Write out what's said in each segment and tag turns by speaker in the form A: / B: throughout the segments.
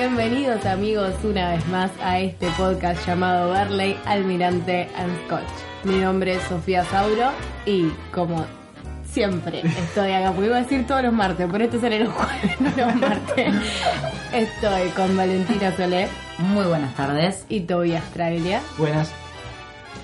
A: Bienvenidos amigos una vez más a este podcast llamado Barley, Almirante and Scotch. Mi nombre es Sofía Sauro y como siempre estoy acá, porque iba a decir todos los martes, pero este será los jueves, no los martes. Estoy con Valentina Solé
B: Muy buenas tardes.
A: y Tobias Traglia.
C: Buenas.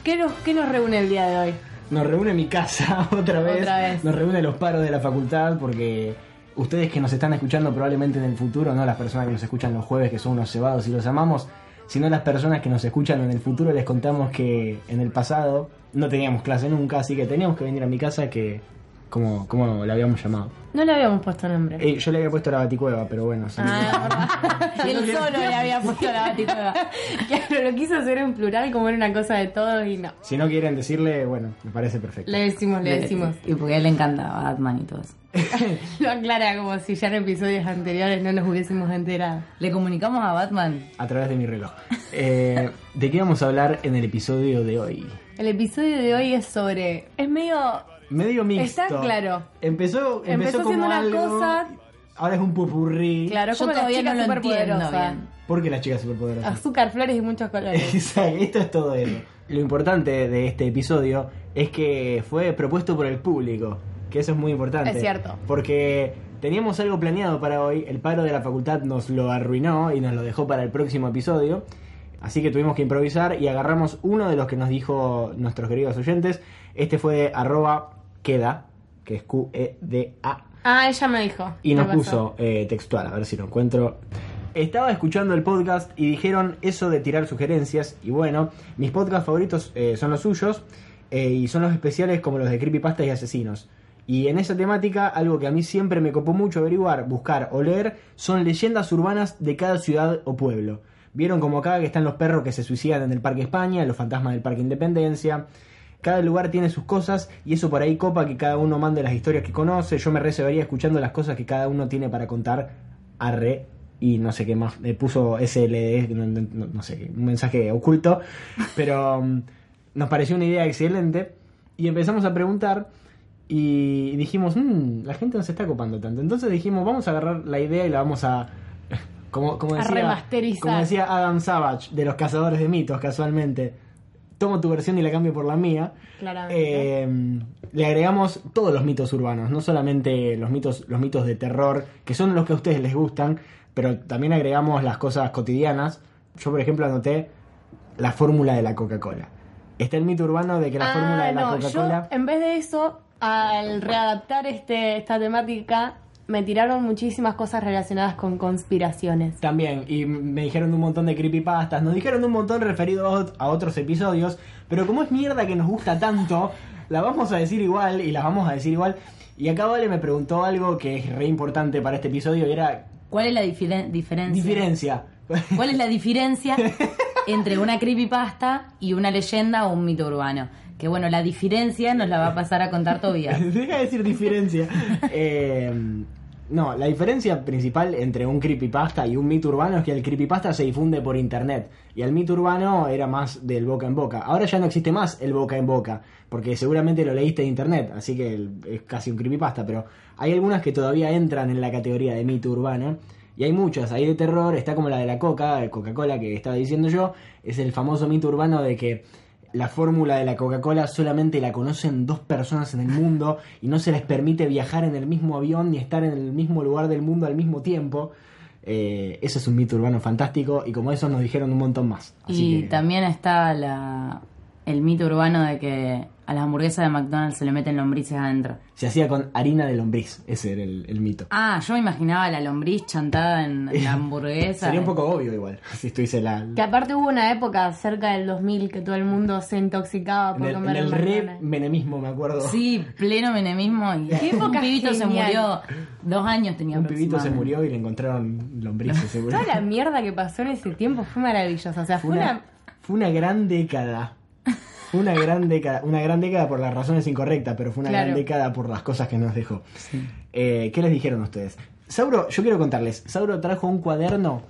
A: ¿Qué nos, ¿Qué nos reúne el día de hoy?
C: Nos reúne mi casa otra vez.
A: Otra vez.
C: Nos reúne los paros de la facultad porque ustedes que nos están escuchando probablemente en el futuro, no las personas que nos escuchan los jueves que son unos cebados y los amamos, sino las personas que nos escuchan en el futuro les contamos que en el pasado no teníamos clase nunca, así que teníamos que venir a mi casa que como, como la habíamos llamado.
A: No le habíamos puesto nombre.
C: Eh, yo le había puesto la baticueva, pero bueno. sí.
A: Ah, él solo le había puesto la baticueva. Claro, lo quiso hacer en plural como era una cosa de todos y no.
C: Si no quieren decirle, bueno, me parece perfecto.
A: Le decimos, le decimos.
B: Y porque a él le encanta Batman y todo eso.
A: Lo aclara como si ya en episodios anteriores no nos hubiésemos enterado.
B: Le comunicamos a Batman.
C: A través de mi reloj. Eh, ¿De qué vamos a hablar en el episodio de hoy?
A: El episodio de hoy es sobre. Es medio.
C: Medio mixto.
A: Está claro.
C: Empezó, empezó,
A: Empezó
C: como
A: siendo una
C: algo,
A: cosa-
C: Ahora es un pupurrí.
A: Claro,
B: Yo
A: como la
B: todavía
A: chica
B: no lo entiendo
A: superpoderosa.
B: bien.
C: ¿Por qué las chicas superpoderosas?
A: Azúcar, flores y muchos colores.
C: Exacto, esto es todo eso. Lo importante de este episodio es que fue propuesto por el público, que eso es muy importante.
A: Es cierto.
C: Porque teníamos algo planeado para hoy, el paro de la facultad nos lo arruinó y nos lo dejó para el próximo episodio. Así que tuvimos que improvisar y agarramos uno de los que nos dijo nuestros queridos oyentes. Este fue de arroba queda, que es Q-E-D-A.
A: Ah, ella me dijo.
C: Y nos puso eh, textual, a ver si lo encuentro. Estaba escuchando el podcast y dijeron eso de tirar sugerencias. Y bueno, mis podcasts favoritos eh, son los suyos eh, y son los especiales como los de Creepypastas y Asesinos. Y en esa temática, algo que a mí siempre me copó mucho averiguar, buscar o leer son leyendas urbanas de cada ciudad o pueblo. Vieron como acá que están los perros que se suicidan en el Parque España, los fantasmas del Parque Independencia. Cada lugar tiene sus cosas y eso por ahí copa que cada uno mande las historias que conoce. Yo me recebería escuchando las cosas que cada uno tiene para contar. Arre. Y no sé qué más. Puso SLD, no, no- no sé, un mensaje oculto. Pero mm, nos pareció una idea excelente. Y empezamos a preguntar. Y dijimos, "Mm, la gente no se está copando tanto. Entonces dijimos, vamos a agarrar la idea y la vamos a. Como, como
A: A
C: decía,
A: remasterizar.
C: como decía Adam Savage de los cazadores de mitos, casualmente. Tomo tu versión y la cambio por la mía.
A: Claramente.
C: Eh, le agregamos todos los mitos urbanos, no solamente los mitos, los mitos de terror, que son los que a ustedes les gustan, pero también agregamos las cosas cotidianas. Yo, por ejemplo, anoté la fórmula de la Coca-Cola. Está el mito urbano de que la
A: Ah,
C: fórmula de la
A: no,
C: Coca-Cola.
A: en vez de eso, al readaptar este, esta temática, me tiraron muchísimas cosas relacionadas con conspiraciones.
C: También, y me dijeron un montón de creepypastas, nos dijeron un montón referidos a otros episodios, pero como es mierda que nos gusta tanto, la vamos a decir igual y las vamos a decir igual. Y acá Vale me preguntó algo que es re importante para este episodio y era
B: ¿Cuál es la diferen- diferencia?
C: diferencia.
B: ¿Cuál es la diferencia entre una creepypasta y una leyenda o un mito urbano? Que bueno, la diferencia nos la va a pasar a contar Tobias.
C: Deja de decir diferencia. Eh, no, la diferencia principal entre un creepypasta y un mito urbano es que el creepypasta se difunde por internet y el mito urbano era más del boca en boca. Ahora ya no existe más el boca en boca, porque seguramente lo leíste en internet, así que es casi un creepypasta, pero hay algunas que todavía entran en la categoría de mito urbano. Y hay muchas, hay de terror, está como la de la Coca, Coca-Cola que estaba diciendo yo, es el famoso mito urbano de que la fórmula de la Coca-Cola solamente la conocen dos personas en el mundo y no se les permite viajar en el mismo avión ni estar en el mismo lugar del mundo al mismo tiempo. Eh, ese es un mito urbano fantástico y como eso nos dijeron un montón más. Así
B: Y
C: que-
B: también está la, el mito urbano de que a las hamburguesas de McDonald's se le meten lombrices adentro.
C: se hacía con harina de lombriz, ese era el, el mito.
B: Ah, yo me imaginaba la lombriz chantada en la hamburguesa.
C: Sería un poco obvio igual, si estuviese la...
A: Que aparte hubo una época cerca del 2000 que todo el mundo se intoxicaba
C: En
A: por
C: el, en
A: comer
C: el
A: McDonald's.
C: re menemismo, me acuerdo.
B: Sí, pleno menemismo. Y
A: Qué
B: un
A: época
B: pibito se
A: genial.
B: murió. Dos años tenía
C: Un pibito se murió y le encontraron lombrices, seguro.
A: Toda la mierda que pasó en ese tiempo fue maravillosa. O sea, fue
C: Fue
A: una...
C: una, fue una gran década. Fue una gran década. Una gran década por las razones incorrectas, pero fue una
A: Claro.
C: gran década por las cosas que nos dejó. Eh, ¿Qué les dijeron ustedes? Sauro, yo quiero contarles. Sauro trajo un cuaderno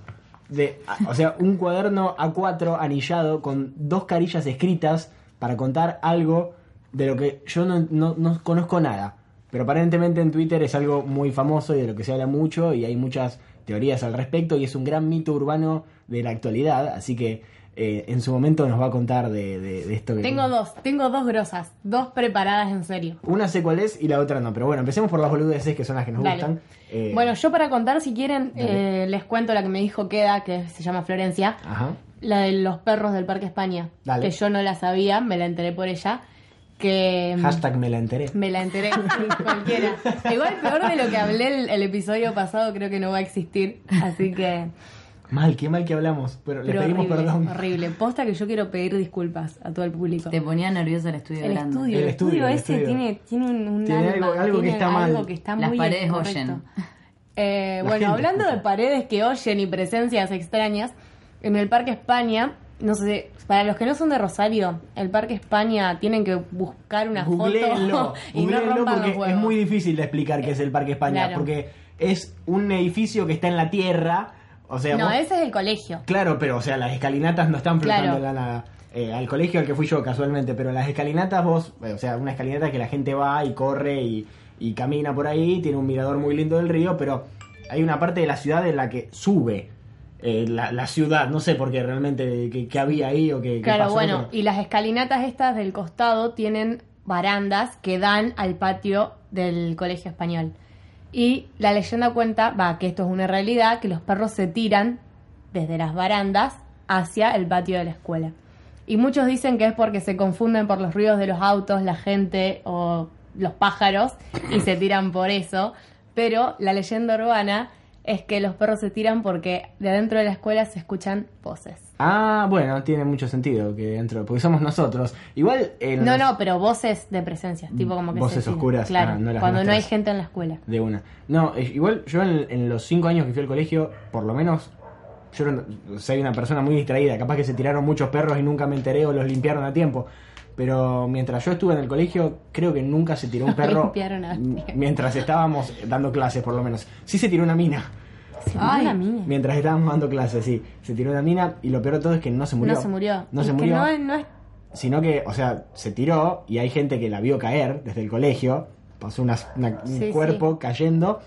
C: de. O sea, un cuaderno A4 anillado con dos carillas escritas para contar algo de lo que yo no, no- no conozco nada. Pero aparentemente en Twitter es algo muy famoso y de lo que se habla mucho y hay muchas teorías al respecto y es un gran mito urbano de la actualidad. Así que eh, en su momento nos va a contar de, de- de esto que...
A: Tengo dos, tengo dos grosas, dos preparadas en serio.
C: Una sé cuál es y la otra no. Pero bueno, empecemos por las boludeces que son las que nos
A: Dale.
C: gustan. Eh,
A: Bueno, yo para contar, si quieren, eh, les cuento la que me dijo Queda, que se llama Florencia,
C: Ajá.
A: la de los perros del Parque España,
C: Dale.
A: que yo no la sabía, me la enteré por ella, que... mm,
C: Hashtag me la enteré.
A: Me la enteré, cualquiera. Igual peor de lo que hablé el, el episodio pasado creo que no va a existir, así que...
C: Mal, qué mal que hablamos. Pero le
A: pero
C: pedimos
A: horrible,
C: perdón.
A: horrible. Posta que yo quiero pedir disculpas a todo el público.
B: Te ponía nerviosa el estudio
A: El
B: grande.
A: estudio,
C: El
A: el
C: estudio,
A: ese
C: estudio.
A: tiene, tiene un, un
C: Tiene
A: alma,
C: algo- algo que está mal.
A: algo que está
B: Las
A: muy
B: paredes
A: incorrecto.
B: oyen.
A: Eh, bueno,
C: gente
A: hablando
C: escucha.
A: de paredes que oyen y presencias extrañas, en el Parque España, no sé, para los que no son de Rosario, el Parque España tienen que buscar una
C: Googleenlo,
A: foto y no
C: googleenlo
A: rompan
C: porque
A: los huevos.
C: es muy difícil de explicar qué es el Parque España.
A: Claro.
C: Porque es un edificio que está en la tierra. O sea,
A: no,
C: vos-
A: ese es el colegio.
C: Claro, pero o sea, las escalinatas no están flotando
A: Claro.
C: la nada. Eh, al colegio al que fui yo casualmente, pero las escalinatas vos, eh, o sea, una escalinata que la gente va y corre y, y camina por ahí, tiene un mirador muy lindo del río, pero hay una parte de la ciudad en la que sube eh, la, la ciudad, no sé por qué realmente, qué, qué había ahí o qué, qué
A: Claro,
C: pasó,
A: bueno,
C: pero-
A: y las escalinatas estas del costado tienen barandas que dan al patio del colegio español. Y la leyenda cuenta, va, que esto es una realidad, que los perros se tiran desde las barandas hacia el patio de la escuela. Y muchos dicen que es porque se confunden por los ruidos de los autos, la gente o los pájaros y se tiran por eso. Pero la leyenda urbana es que los perros se tiran porque de adentro de la escuela se escuchan voces.
C: Ah, bueno, tiene mucho sentido que dentro, porque somos nosotros. Igual en
A: No, no, pero voces de presencia, tipo como que
C: Voces
A: se
C: oscuras,
A: claro,
C: ah, no las
A: cuando no hay gente en la escuela.
C: De una. No, eh, igual yo en, en los cinco años que fui al colegio, por lo menos, yo soy una persona muy distraída. Capaz que se tiraron muchos perros y nunca me enteré o los limpiaron a tiempo. Pero mientras yo estuve en el colegio, creo que nunca se tiró un perro.
A: A
C: mientras estábamos dando clases, por lo menos. Sí se tiró una mina.
A: Se
B: Ay,
A: murió una mina.
C: Mientras estábamos dando clases, sí. Se tiró una mina y lo peor de todo es que no se murió.
A: No se murió.
C: No
A: Es
C: se
A: que
C: murió.
A: no, no es-
C: Sino que, o sea, se tiró y hay gente que la vio caer desde el colegio. Pasó una- una- un
A: Sí,
C: cuerpo cayendo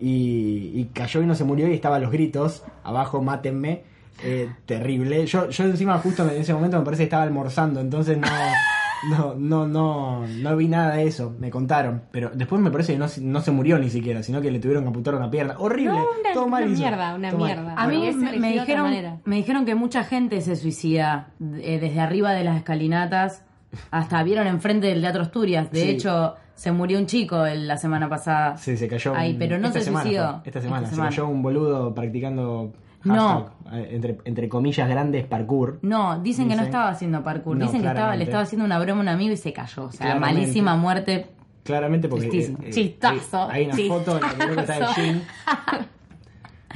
C: y, y cayó y no se murió y estaban los gritos. Abajo, mátenme. Eh, terrible. Yo, yo encima justo en ese momento me parece que estaba almorzando, entonces no, no, no, no, no vi nada de eso. Me contaron. Pero después me parece que no, se- no se murió ni siquiera, sino que le tuvieron que amputar una pierna. Horrible.
A: No, una-
C: todo mal
A: una
C: hizo.
A: mierda, una
C: Todo mal.
A: mierda.
B: A mí
A: Porque
B: me, me dijeron,
A: manera.
B: me dijeron que mucha gente se suicida eh, desde arriba de las escalinatas. Hasta vieron enfrente del Teatro Asturias. De
C: Sí.
B: hecho, se murió un chico el- la semana pasada.
C: Sí, se cayó.
B: Ay,
C: un-
B: pero no
C: esta
B: se
C: semana
B: suicidó.
C: esta semana.
B: Esta
C: Se cayó un boludo practicando.
B: No.
C: hashtag, eh, entre, entre comillas grandes, parkour.
B: No, dicen, que no estaba haciendo parkour.
C: No,
B: Dicen que estaba, le estaba haciendo una broma a un amigo y se cayó. O sea,
C: Claramente.
B: malísima muerte.
C: Claramente porque.
B: Tristísimo.
A: Chistazo.
C: Hay, hay una
A: Chistazo.
C: foto en la que está de Jin.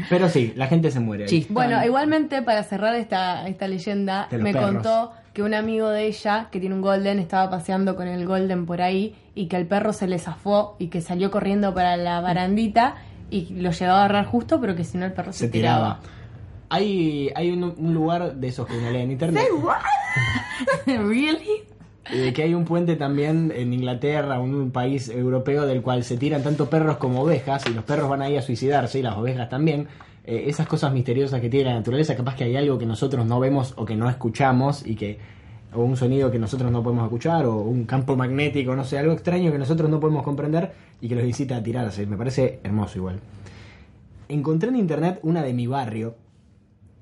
C: Pero sí, la gente se muere ahí.
A: Bueno, igualmente para cerrar esta, esta leyenda, me
C: perros.
A: contó que un amigo de ella, que tiene un golden, estaba paseando con el golden por ahí y que el perro se le zafó y que salió corriendo para la barandita y lo llegó a agarrar justo, pero que si no el perro se,
C: Se tiraba. Hay, hay un, un lugar de esos que uno lee en internet.
B: ¿Really?
C: eh, que hay un puente también en Inglaterra, un país europeo del cual se tiran tanto perros como ovejas y los perros van ahí a suicidarse y las ovejas también. Eh, esas cosas misteriosas que tiene la naturaleza, capaz que hay algo que nosotros no vemos o que no escuchamos y que o un sonido que nosotros no podemos escuchar, o un campo magnético, no sé, algo extraño que nosotros no podemos comprender y que los incita a tirarse. Me parece hermoso igual. Encontré en internet una de mi barrio,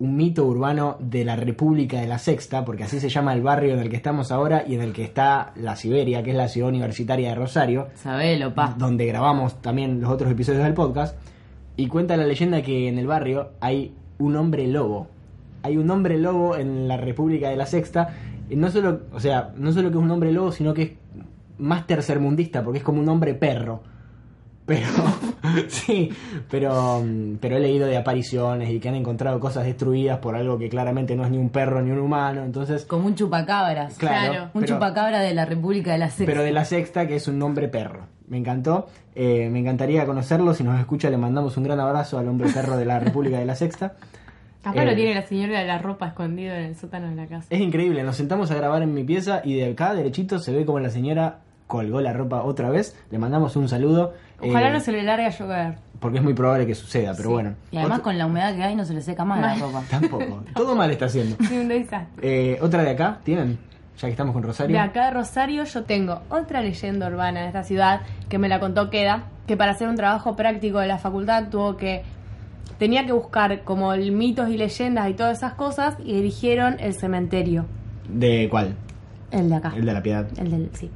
C: un mito urbano de la República de la Sexta, porque así se llama el barrio en el que estamos ahora y en el que está la Siberia, que es la ciudad universitaria de Rosario
B: Sabelo, pa.
C: donde grabamos también los otros episodios del podcast, y cuenta la leyenda que en el barrio hay un hombre lobo. Hay un hombre lobo en la República de la Sexta, no solo, o sea, no solo que es un hombre lobo, sino que es más tercermundista, porque es como un hombre perro. Pero, sí, pero, pero he leído de apariciones y que han encontrado cosas destruidas por algo que claramente no es ni un perro ni un humano, entonces...
B: Como un chupacabras.
C: Claro,
A: Claro.
B: Un
C: pero-
B: chupacabra de la República de la Sexta.
C: pero de la sexta, que es un nombre perro. Me encantó. Eh, me encantaría conocerlo. Si nos escucha, le mandamos un gran abrazo al hombre perro de la República de la Sexta.
A: Capaz
C: Eh,
A: lo tiene la señora de la ropa escondido en el sótano de la casa.
C: Es increíble. Nos sentamos a grabar en mi pieza y de acá, derechito, se ve como la señora colgó la ropa otra vez. Le mandamos un saludo.
A: Ojalá
C: eh,
A: no se le largue a llover.
C: Porque es muy probable que suceda, pero
A: Sí.
C: bueno.
B: Y además
C: Otro-
B: con la humedad que hay no se le seca más la ropa.
C: Tampoco. Todo mal está haciendo.
A: Sí, un desastre.
C: Eh, ¿Otra de acá? ¿Tienen? Ya que estamos con Rosario.
A: De acá de Rosario yo tengo otra leyenda urbana de esta ciudad que me la contó Queda, que para hacer un trabajo práctico de la facultad tuvo que tenía que buscar como el mitos y leyendas y todas esas cosas y eligieron el cementerio,
C: ¿De cuál?
A: el de acá.
C: El de la piedad.
A: El del, sí.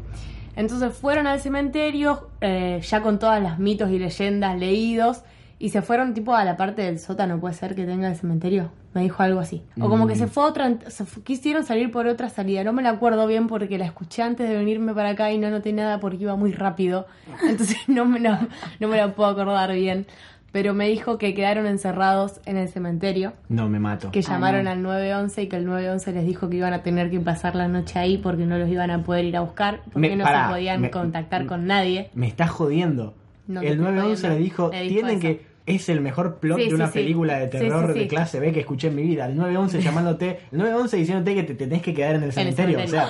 A: Entonces fueron al cementerio eh, ya con todas las mitos y leyendas leídos y se fueron tipo a la parte del sótano, puede ser que tenga el cementerio. Me dijo algo así. O como que se fue a otra, se quisieron salir por otra salida. No me la acuerdo bien porque la escuché antes de venirme para acá y no noté nada porque iba muy rápido. Entonces no me, la- no me la puedo acordar bien. Pero me dijo que quedaron encerrados en el cementerio
C: No, me mato.
A: que
B: Ah,
A: llamaron
B: no.
A: al 911 y que el 911 les dijo que iban a tener que pasar la noche ahí porque no los iban a poder ir a buscar, porque
C: Me-
A: no
C: pará,
A: se podían
C: me-
A: contactar con nadie.
C: Me está jodiendo.
A: No
C: el
A: estoy
C: 911 le dijo,
A: Le dijo
C: tienen
A: eso.
C: que... Es el mejor plot
A: Sí,
C: de una
A: sí, sí.
C: película de
A: Sí,
C: terror
A: sí,
C: de clase B que escuché en mi vida. El 911 llamándote... El 911 diciéndote que te tenés que quedar en el
A: el
C: cementerio. O sea,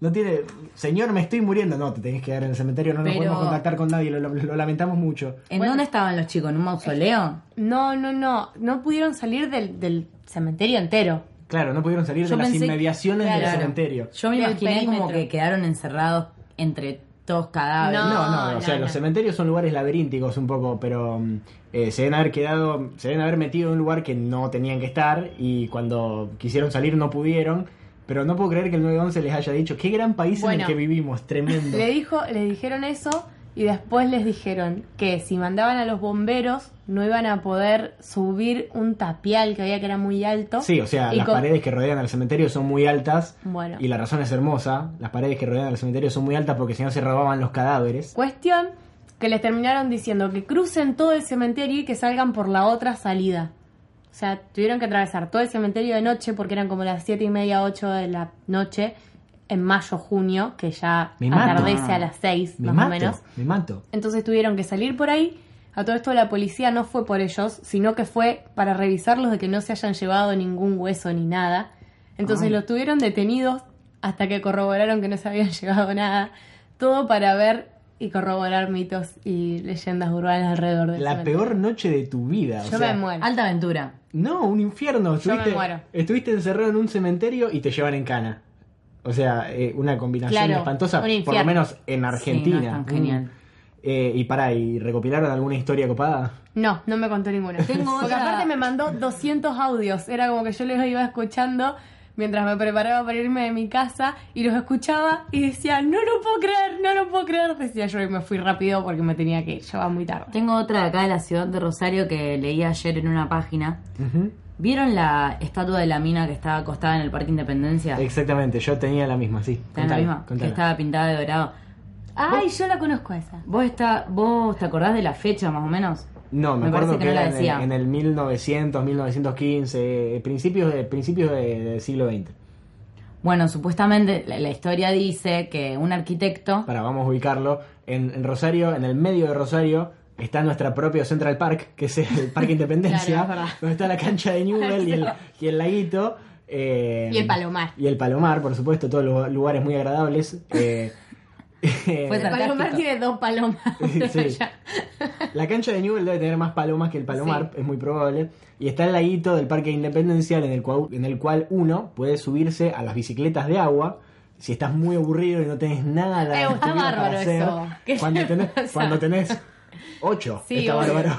C: no tiene... Señor, me estoy muriendo. No, te tenés que quedar en el cementerio. No nos
B: Pero-
C: podemos contactar con nadie. Lo, lo- lo lamentamos mucho.
B: ¿En
A: Bueno.
B: dónde estaban los chicos? ¿En un mausoleo?
A: No, no, no, no pudieron salir del, del cementerio entero.
C: Claro, no pudieron salir
B: Yo
C: de las inmediaciones del
A: Claro.
C: cementerio.
B: Yo me imaginé como que quedaron encerrados entre todos cadáveres.
A: No,
C: No, no, o sea,
A: no.
C: los cementerios son lugares laberínticos un poco, pero mm, eh, se deben haber quedado, se deben haber metido en un lugar que no tenían que estar y cuando quisieron salir no pudieron. Pero no puedo creer que el 911 les haya dicho, qué gran país en el que vivimos, tremendo.
A: Le dijo, le dijeron eso y después les dijeron que si mandaban a los bomberos no iban a poder subir un tapial que había que era muy alto.
C: Sí, o sea, las
A: con-
C: paredes que rodean al cementerio son muy altas
A: Bueno.
C: y la razón es hermosa. Las paredes que rodean al cementerio son muy altas porque si no se robaban los cadáveres.
A: Cuestión que les terminaron diciendo que crucen todo el cementerio y que salgan por la otra salida. O sea, tuvieron que atravesar todo el cementerio de noche porque eran como las siete y media, 8 de la noche en mayo, junio, que ya
C: Me mato.
A: atardece a las 6
C: Me
A: más
C: mato,
A: o menos.
C: me mato.
A: Entonces tuvieron que salir por ahí. A todo esto la policía no fue por ellos, sino que fue para revisarlos de que no se hayan llevado ningún hueso ni nada. Entonces
C: Ay.
A: los tuvieron detenidos hasta que corroboraron que no se habían llevado nada. Todo para ver y corroborar mitos y leyendas urbanas alrededor del
C: La
A: cementerio.
C: peor noche de tu vida. o
A: Yo
C: sea,
A: me muero.
B: Alta aventura.
C: No, un infierno.
A: Yo
C: Estuviste,
A: me muero.
C: estuviste encerrado en un cementerio y te llevan en cana. O sea, eh, una combinación
A: Claro,
C: espantosa,
A: un
C: por lo menos en
B: Sí,
C: Argentina.
B: no es tan genial.
C: Mm. Eh, y para, ¿y recopilaron alguna historia copada?
A: No, no me contó ninguna.
B: Tengo
A: Porque
B: otra-
A: aparte me mandó 200 audios. Era como que yo los iba escuchando mientras me preparaba para irme de mi casa y los escuchaba y decía, no lo puedo creer, no lo puedo creer. Decía yo y me fui rápido porque me tenía que ir. Llevaba muy tarde.
B: Tengo otra de acá de la ciudad de Rosario que leí ayer en una página.
C: Ujú.
B: ¿Vieron la estatua de la mina que estaba acostada en el Parque Independencia?
C: Exactamente, yo tenía la misma, sí.
B: ¿Está en la misma? Que estaba pintada de dorado.
A: Ay, yo la conozco esa.
B: ¿Vos, está, ¿Vos te acordás de la fecha más o menos?
C: No, me,
B: Me
C: acuerdo
B: que
C: que,
B: no
C: era en en el 1900, 1915, eh, principios, de, principios de- del siglo XX.
B: Bueno, supuestamente la, la historia dice que un arquitecto...
C: Para, vamos a ubicarlo. En, en Rosario, en el medio de Rosario, está nuestra propia Central Park, que es el Parque Independencia,
A: Claro,
C: donde está la cancha de Newell y el, y el laguito. eh,
A: Y el Palomar.
C: Y el Palomar, por supuesto, todos los lugares muy agradables. eh, Eh,
B: Fue
A: El palomar
B: sarcástico.
A: tiene dos palomas.
C: Sí. La cancha de Newell debe tener más palomas que el Palomar, es muy probable. Y está el laguito del Parque Independencial en el, cual, en el cual uno puede subirse a las bicicletas de agua. Si estás muy aburrido y no tenés nada
A: Eh, está
C: para
A: bárbaro
C: hacer,
A: eso. ¿Qué
C: cuando tenés, cuando tenés ocho,
A: Sí,
C: está
A: obvio.
C: bárbaro.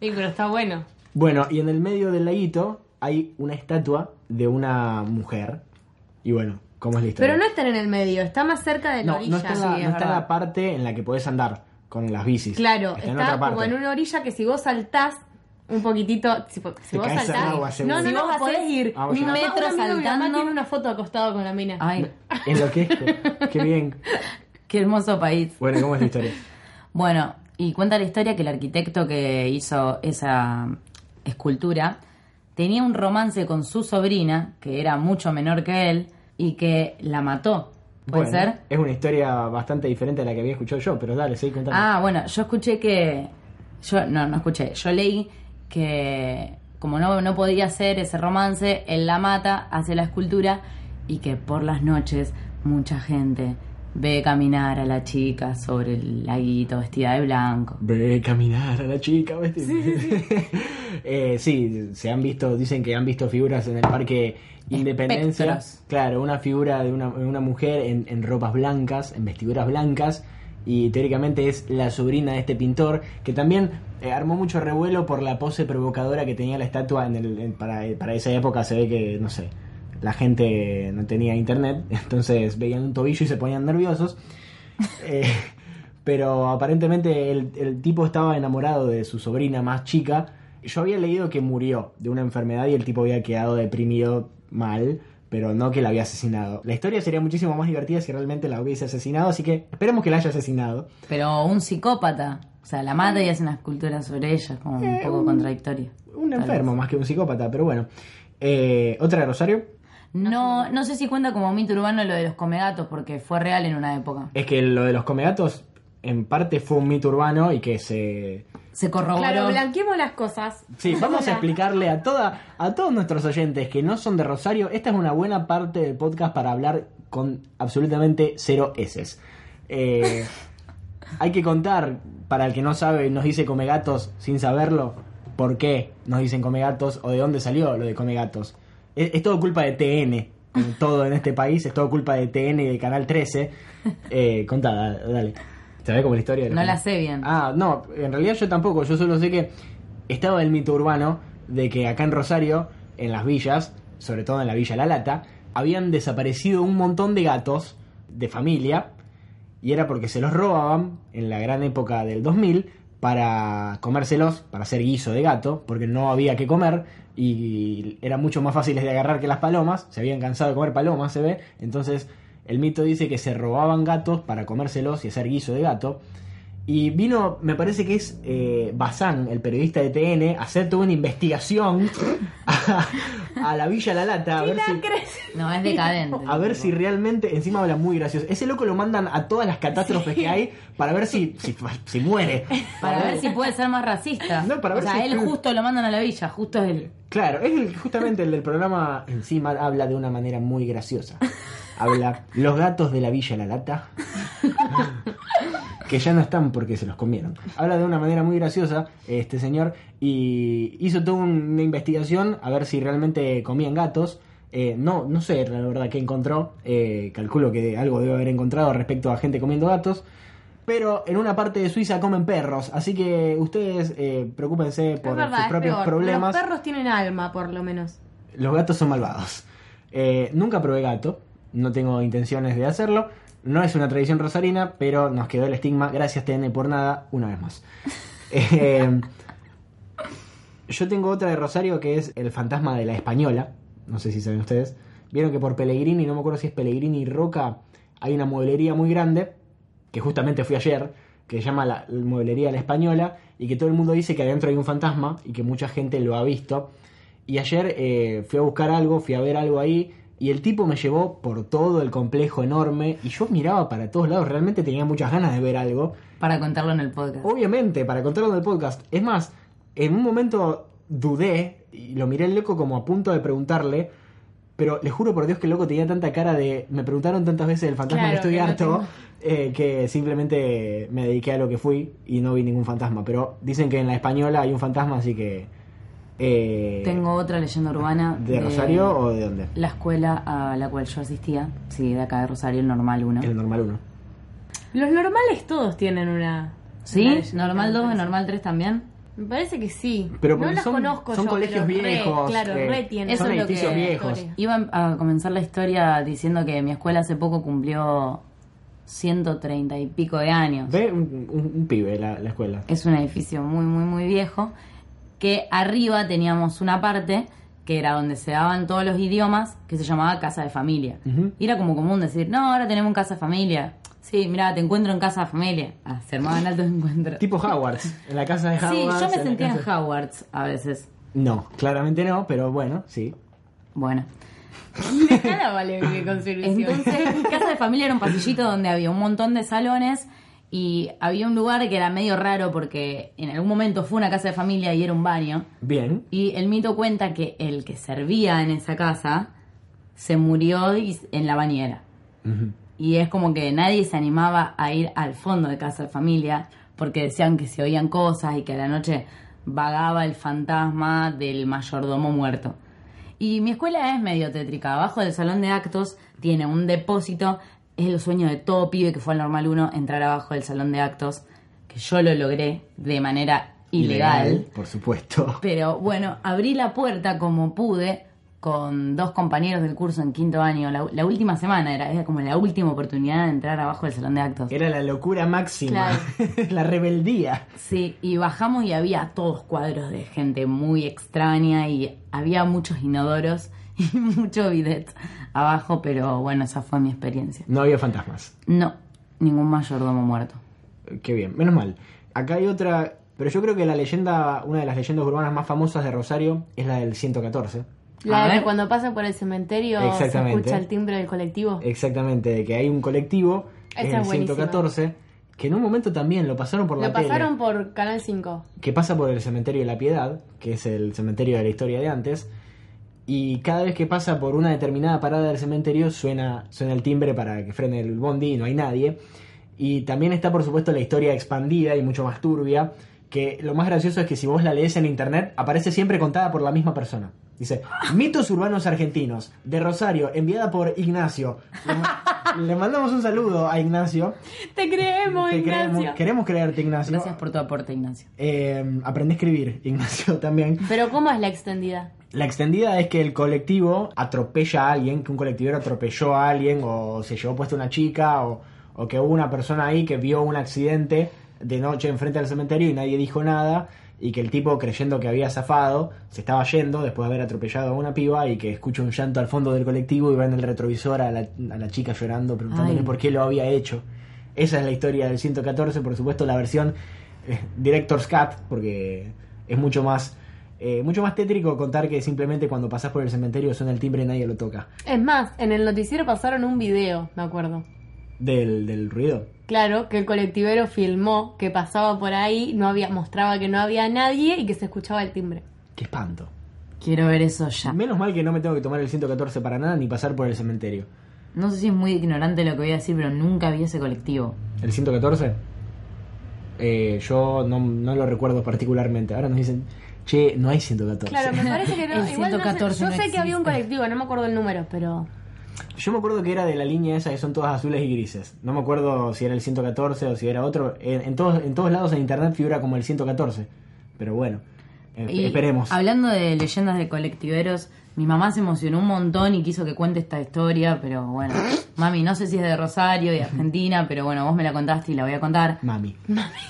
A: Sí, pero está bueno.
C: Bueno, y en el medio del laguito hay una estatua de una mujer. Y bueno, ¿cómo es la historia?
A: Pero no están en el medio, está más cerca de la
C: no,
A: orilla.
C: no está, en la,
B: sí,
C: no
B: es
C: está en la parte en la que podés andar con las bicis.
A: Claro,
C: está,
A: está,
C: en otra parte.
A: como en una orilla que si vos saltás un poquitito, si, si vos saltás,
C: agua,
A: no, no,
B: Si
A: no,
B: vos
A: hacés-
B: podés ir
A: mi mamá,
B: metro
A: un mi mamá
B: saltando.
A: tiene una foto acostado con la mina.
B: Ay,
C: Enloquezco. Qué bien.
B: qué hermoso país.
C: Bueno, ¿cómo es la historia?
B: Bueno, y cuenta la historia que el arquitecto que hizo esa escultura tenía un romance con su sobrina, que era mucho menor que él, y que la mató. ¿Puede
C: Bueno,
B: ser?
C: Es una historia bastante diferente a la que había escuchado yo, pero dale, seguí contando.
B: Ah, bueno, yo escuché que. Yo no, no escuché. Yo leí que como no, no podía hacer ese romance, él la mata, hace la escultura y que por las noches mucha gente ve caminar a la chica sobre el laguito vestida de blanco.
C: Ve caminar a la chica, ¿viste? Eh, sí, se han visto, dicen que han visto figuras en el parque Independencia.
B: Espectros.
C: Claro, una figura de una, una mujer en, en ropas blancas, en vestiduras blancas. Y teóricamente es la sobrina de este pintor, que también eh, armó mucho revuelo por la pose provocadora que tenía la estatua en el, en- para, para esa época. Se ve que, no sé, la gente no tenía internet, entonces veían un tobillo y se ponían nerviosos. Eh, pero aparentemente el, el tipo estaba enamorado de su sobrina más chica. Yo había leído que murió de una enfermedad y el tipo había quedado deprimido mal, pero no que la había asesinado. La historia sería muchísimo más divertida si realmente la hubiese asesinado, así que esperemos que la haya asesinado.
B: Pero un psicópata, o sea, la mata y hace una escultura sobre ella, como un
C: Eh,
B: poco
C: un-
B: contradictorio.
C: Un enfermo más que un psicópata, pero bueno. Eh, ¿Otra de Rosario?
B: No, no sé si cuenta como mito urbano lo de los comegatos, porque fue real en una época.
C: Es que lo de los comegatos en parte fue un mito urbano y que se
B: Se corroboró.
A: Claro, blanqueemos las cosas.
C: Sí, vamos a explicarle a toda a todos nuestros oyentes que no son de Rosario, esta es una buena parte del podcast para hablar con absolutamente cero S. Eh, hay que contar, para el que no sabe y nos dice come gatos sin saberlo, por qué nos dicen come gatos o de dónde salió lo de come gatos. Es, es todo culpa de TN, todo en este país, es todo culpa de TN y de Canal 13. Eh, contá, da- dale. ¿Sabés cómo la historia? de
B: No la sé bien.
C: Ah, no, en realidad yo tampoco, yo solo sé que estaba el mito urbano de que acá en Rosario, en las villas, sobre todo en la Villa La Lata, habían desaparecido un montón de gatos de familia y era porque se los robaban en la gran época del 2000 para comérselos, para hacer guiso de gato, porque no había que comer y eran mucho más fáciles de agarrar que las palomas, se habían cansado de comer palomas, se ve, entonces el mito dice que se robaban gatos para comérselos y hacer guiso de gato. Y vino, me parece que es eh, Bazán, el periodista de TN, a hacer toda una investigación a, a la Villa La Lata a ver, si,
B: No, es decadente.
C: a ver si realmente, encima habla muy gracioso. Ese loco lo mandan a todas las catástrofes que hay para ver si, si, si muere.
B: Para ver si puede ser más racista.
C: No, para
B: o
C: ver
B: sea,
C: si-
B: él justo lo mandan a la villa, justo es él.
C: Claro, es el- justamente el del programa encima habla de una manera muy graciosa. Habla los gatos de la Villa La Lata. que ya no están porque se los comieron. Habla de una manera muy graciosa este señor y hizo toda una investigación a ver si realmente comían gatos. Eh, no, no sé la verdad qué encontró. Eh, calculo que algo debe haber encontrado respecto a gente comiendo gatos. Pero en una parte de Suiza comen perros, así que ustedes eh, preocúpense por
A: verdad,
C: sus propios
A: peor.
C: problemas.
A: Los perros tienen alma, por lo menos.
C: Los gatos son malvados. Eh, nunca probé gato, no tengo intenciones de hacerlo. No es una tradición rosarina, pero nos quedó el estigma. Gracias TN por nada, una vez más. Eh, yo tengo otra de Rosario que es el fantasma de la española. No sé si saben ustedes. Vieron que por Pellegrini, no me acuerdo si es Pellegrini y Roca, hay una mueblería muy grande, que justamente fui ayer, que se llama la mueblería La Española, y que todo el mundo dice que adentro hay un fantasma y que mucha gente lo ha visto. Y ayer eh, fui a buscar algo, fui a ver algo ahí, y el tipo me llevó por todo el complejo enorme, y yo miraba para todos lados, realmente tenía muchas ganas de ver algo.
B: Para contarlo en el podcast.
C: Obviamente, para contarlo en el podcast. Es más, en un momento dudé y lo miré el loco como a punto de preguntarle, Pero les juro por Dios que el loco tenía tanta cara de. Me preguntaron tantas veces el fantasma
A: Claro,
C: que estoy
A: que
C: harto eh, que simplemente me dediqué a lo que fui y no vi ningún fantasma. Pero dicen que en la española hay un fantasma, así que. Eh,
B: Tengo otra leyenda urbana.
C: ¿De Rosario o de dónde?
B: La escuela a la cual yo asistía, sí, de acá de Rosario, el Normal 1.
C: El normal 1.
A: Los normales todos tienen una.
B: ¿Sí?
A: una
B: ¿Normal
A: me
B: 2 y. Normal 3 también?
A: Me parece que sí.
C: Pero
A: no las
C: son-
A: conozco
C: son
A: yo,
C: colegios
A: pero re,
C: viejos,
A: claro,
C: eh,
A: re tienen.
B: son
A: Eso es lo
C: edificios
A: que-
C: viejos.
A: historia.
B: Iba a comenzar la historia diciendo que mi escuela hace poco cumplió 130 y pico de años.
C: Ve un, un- un pibe la, la escuela.
B: Es un edificio muy, muy, muy viejo. Que arriba teníamos una parte que era donde se daban todos los idiomas, que se llamaba casa de familia. Y era como común decir, no, ahora tenemos un casa de familia. Sí, mira, te encuentro en casa de familia. Ah, se armaban altos encuentros.
C: Tipo Hogwarts. En la casa de
B: sí,
C: Hogwarts.
B: yo me sentía en
C: casa-
B: Hogwarts a veces.
C: No, claramente no, pero bueno, sí.
B: Bueno.
A: Dejala, vale, que.
B: Entonces, casa de familia era un pasillito donde había un montón de salones y había un lugar que era medio raro porque en algún momento fue una casa de familia y era un baño.
C: Bien.
B: Y el mito cuenta que el que servía en esa casa se murió en la bañera. Y es como que nadie se animaba a ir al fondo de casa de familia porque decían que se oían cosas y que a la noche vagaba el fantasma del mayordomo muerto. Y mi escuela es medio tétrica. Abajo del salón de actos tiene un depósito. Es el sueño de todo pibe que fue al normal 1 entrar abajo del salón de actos. Que yo lo logré de manera ilegal.
C: Por supuesto.
B: Pero bueno, abrí la puerta como pude con dos compañeros del curso en quinto año. La, la última semana era, era como la última oportunidad de entrar abajo del salón de actos.
C: Era la locura máxima.
A: Claro.
C: la rebeldía.
B: Sí, y bajamos y había todos cuadros de gente muy extraña y había muchos inodoros y mucho bidet abajo, pero bueno, esa fue mi experiencia.
C: No había fantasmas.
B: No, ningún mayordomo muerto.
C: Qué bien, menos mal. Acá hay otra, pero yo creo que la leyenda, una de las leyendas urbanas más famosas de Rosario es la del 114.
A: La de cuando pasa por el cementerio se
C: Exactamente.
A: escucha el timbre del colectivo.
C: Exactamente, de que hay un colectivo,
A: Esa es
C: el
A: buenísima.
C: 114, que en un momento también lo pasaron por la
A: Lo pasaron
C: tele,
A: por Canal 5.
C: que pasa por el cementerio de la Piedad, que es el cementerio de la historia de antes, y cada vez que pasa por una determinada parada del cementerio suena, suena el timbre para que frene el bondi y no hay nadie. Y también está, por supuesto, la historia expandida y mucho más turbia, que lo más gracioso es que si vos la lees en internet, aparece siempre contada por la misma persona. Dice, mitos urbanos argentinos, de Rosario, enviada por Ignacio. Le, ma- le mandamos un saludo a Ignacio.
A: Te creemos,
C: Te
A: Ignacio.
C: creemos- queremos creerte, Ignacio.
B: Gracias por tu aporte, Ignacio.
C: Eh, aprendí a escribir, Ignacio, también.
A: Pero ¿cómo es la extendida?
C: La extendida es que el colectivo atropella a alguien, que un colectivero atropelló a alguien o se llevó puesta una chica o, o que hubo una persona ahí que vio un accidente de noche enfrente del cementerio y nadie dijo nada y que el tipo creyendo que había zafado se estaba yendo después de haber atropellado a una piba y que escucha un llanto al fondo del colectivo y va en el retrovisor a la, a la chica llorando preguntándole
B: Ay.
C: por qué lo había hecho. Esa es la historia del 114, por supuesto la versión eh, Director's Cut porque es mucho más eh, mucho más tétrico contar que simplemente cuando pasás por el cementerio suena el timbre y nadie lo toca.
A: Es más, en el noticiero pasaron un video, me acuerdo.
C: Del, del ruido.
A: Claro, que el colectivero filmó que pasaba por ahí, no había, mostraba que no había nadie y que se escuchaba el timbre.
C: Qué espanto.
B: Quiero ver eso ya.
C: Menos mal que no me tengo que tomar el 114 para nada ni pasar por el cementerio.
B: No sé si es muy ignorante lo que voy a decir, pero nunca vi ese colectivo.
C: ¿El 114? Eh, yo no, no lo recuerdo particularmente. Ahora nos dicen, che, no hay 114.
A: Claro, me parece que no.
B: El
A: igual no sé,
B: 114
A: yo
B: no
A: sé que había un colectivo, no me acuerdo el número, pero.
C: Yo me acuerdo que era de la línea esa que son todas azules y grises. No me acuerdo si era el 114 o si era otro. En, en todos, en todos lados en internet figura como el 114. Pero bueno, eh,
B: Y
C: esperemos.
B: Hablando de leyendas de colectiveros, mi mamá se emocionó un montón y quiso que cuente esta historia, pero bueno, mami, no sé si es de Rosario, de Argentina, pero bueno, vos me la contaste y la voy a contar.
C: Mami.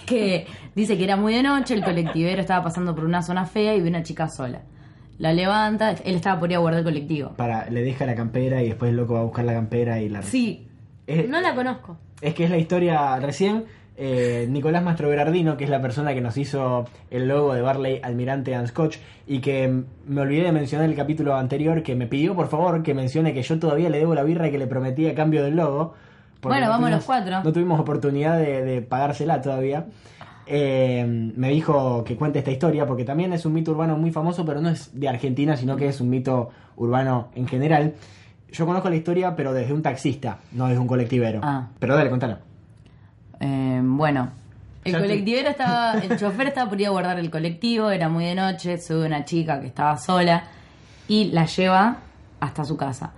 B: Que dice que era muy de noche, el colectivero estaba pasando por una zona fea y vio una chica sola. La levanta, él estaba por ir a guardar el colectivo.
C: Para, le deja la campera y después el loco va a buscar la campera y la...
B: Sí,
C: Es,
A: No la conozco.
C: es que es la historia recién. eh, Nicolás Mastro Berardino, que es la persona que nos hizo el logo de Barley Almirante and Scotch, y que mm, me olvidé de mencionar en el capítulo anterior, que me pidió por favor que mencione que yo todavía le debo la birra que le prometí a cambio del logo.
B: Bueno,
C: no
B: vamos
C: tuvimos-
B: los cuatro.
C: No tuvimos oportunidad de, de pagársela todavía. Eh, me dijo que cuente esta historia porque también es un mito urbano muy famoso, pero no es de Argentina, sino que es un mito urbano en general. Yo conozco la historia, pero desde un taxista, no desde un colectivero.
B: Ah.
C: Pero dale, contala.
B: Eh, bueno, el
C: Ya te-
B: colectivero estaba, el chofer estaba por ir a guardar el colectivo, era muy de noche, sube una chica que estaba sola y la lleva hasta su casa.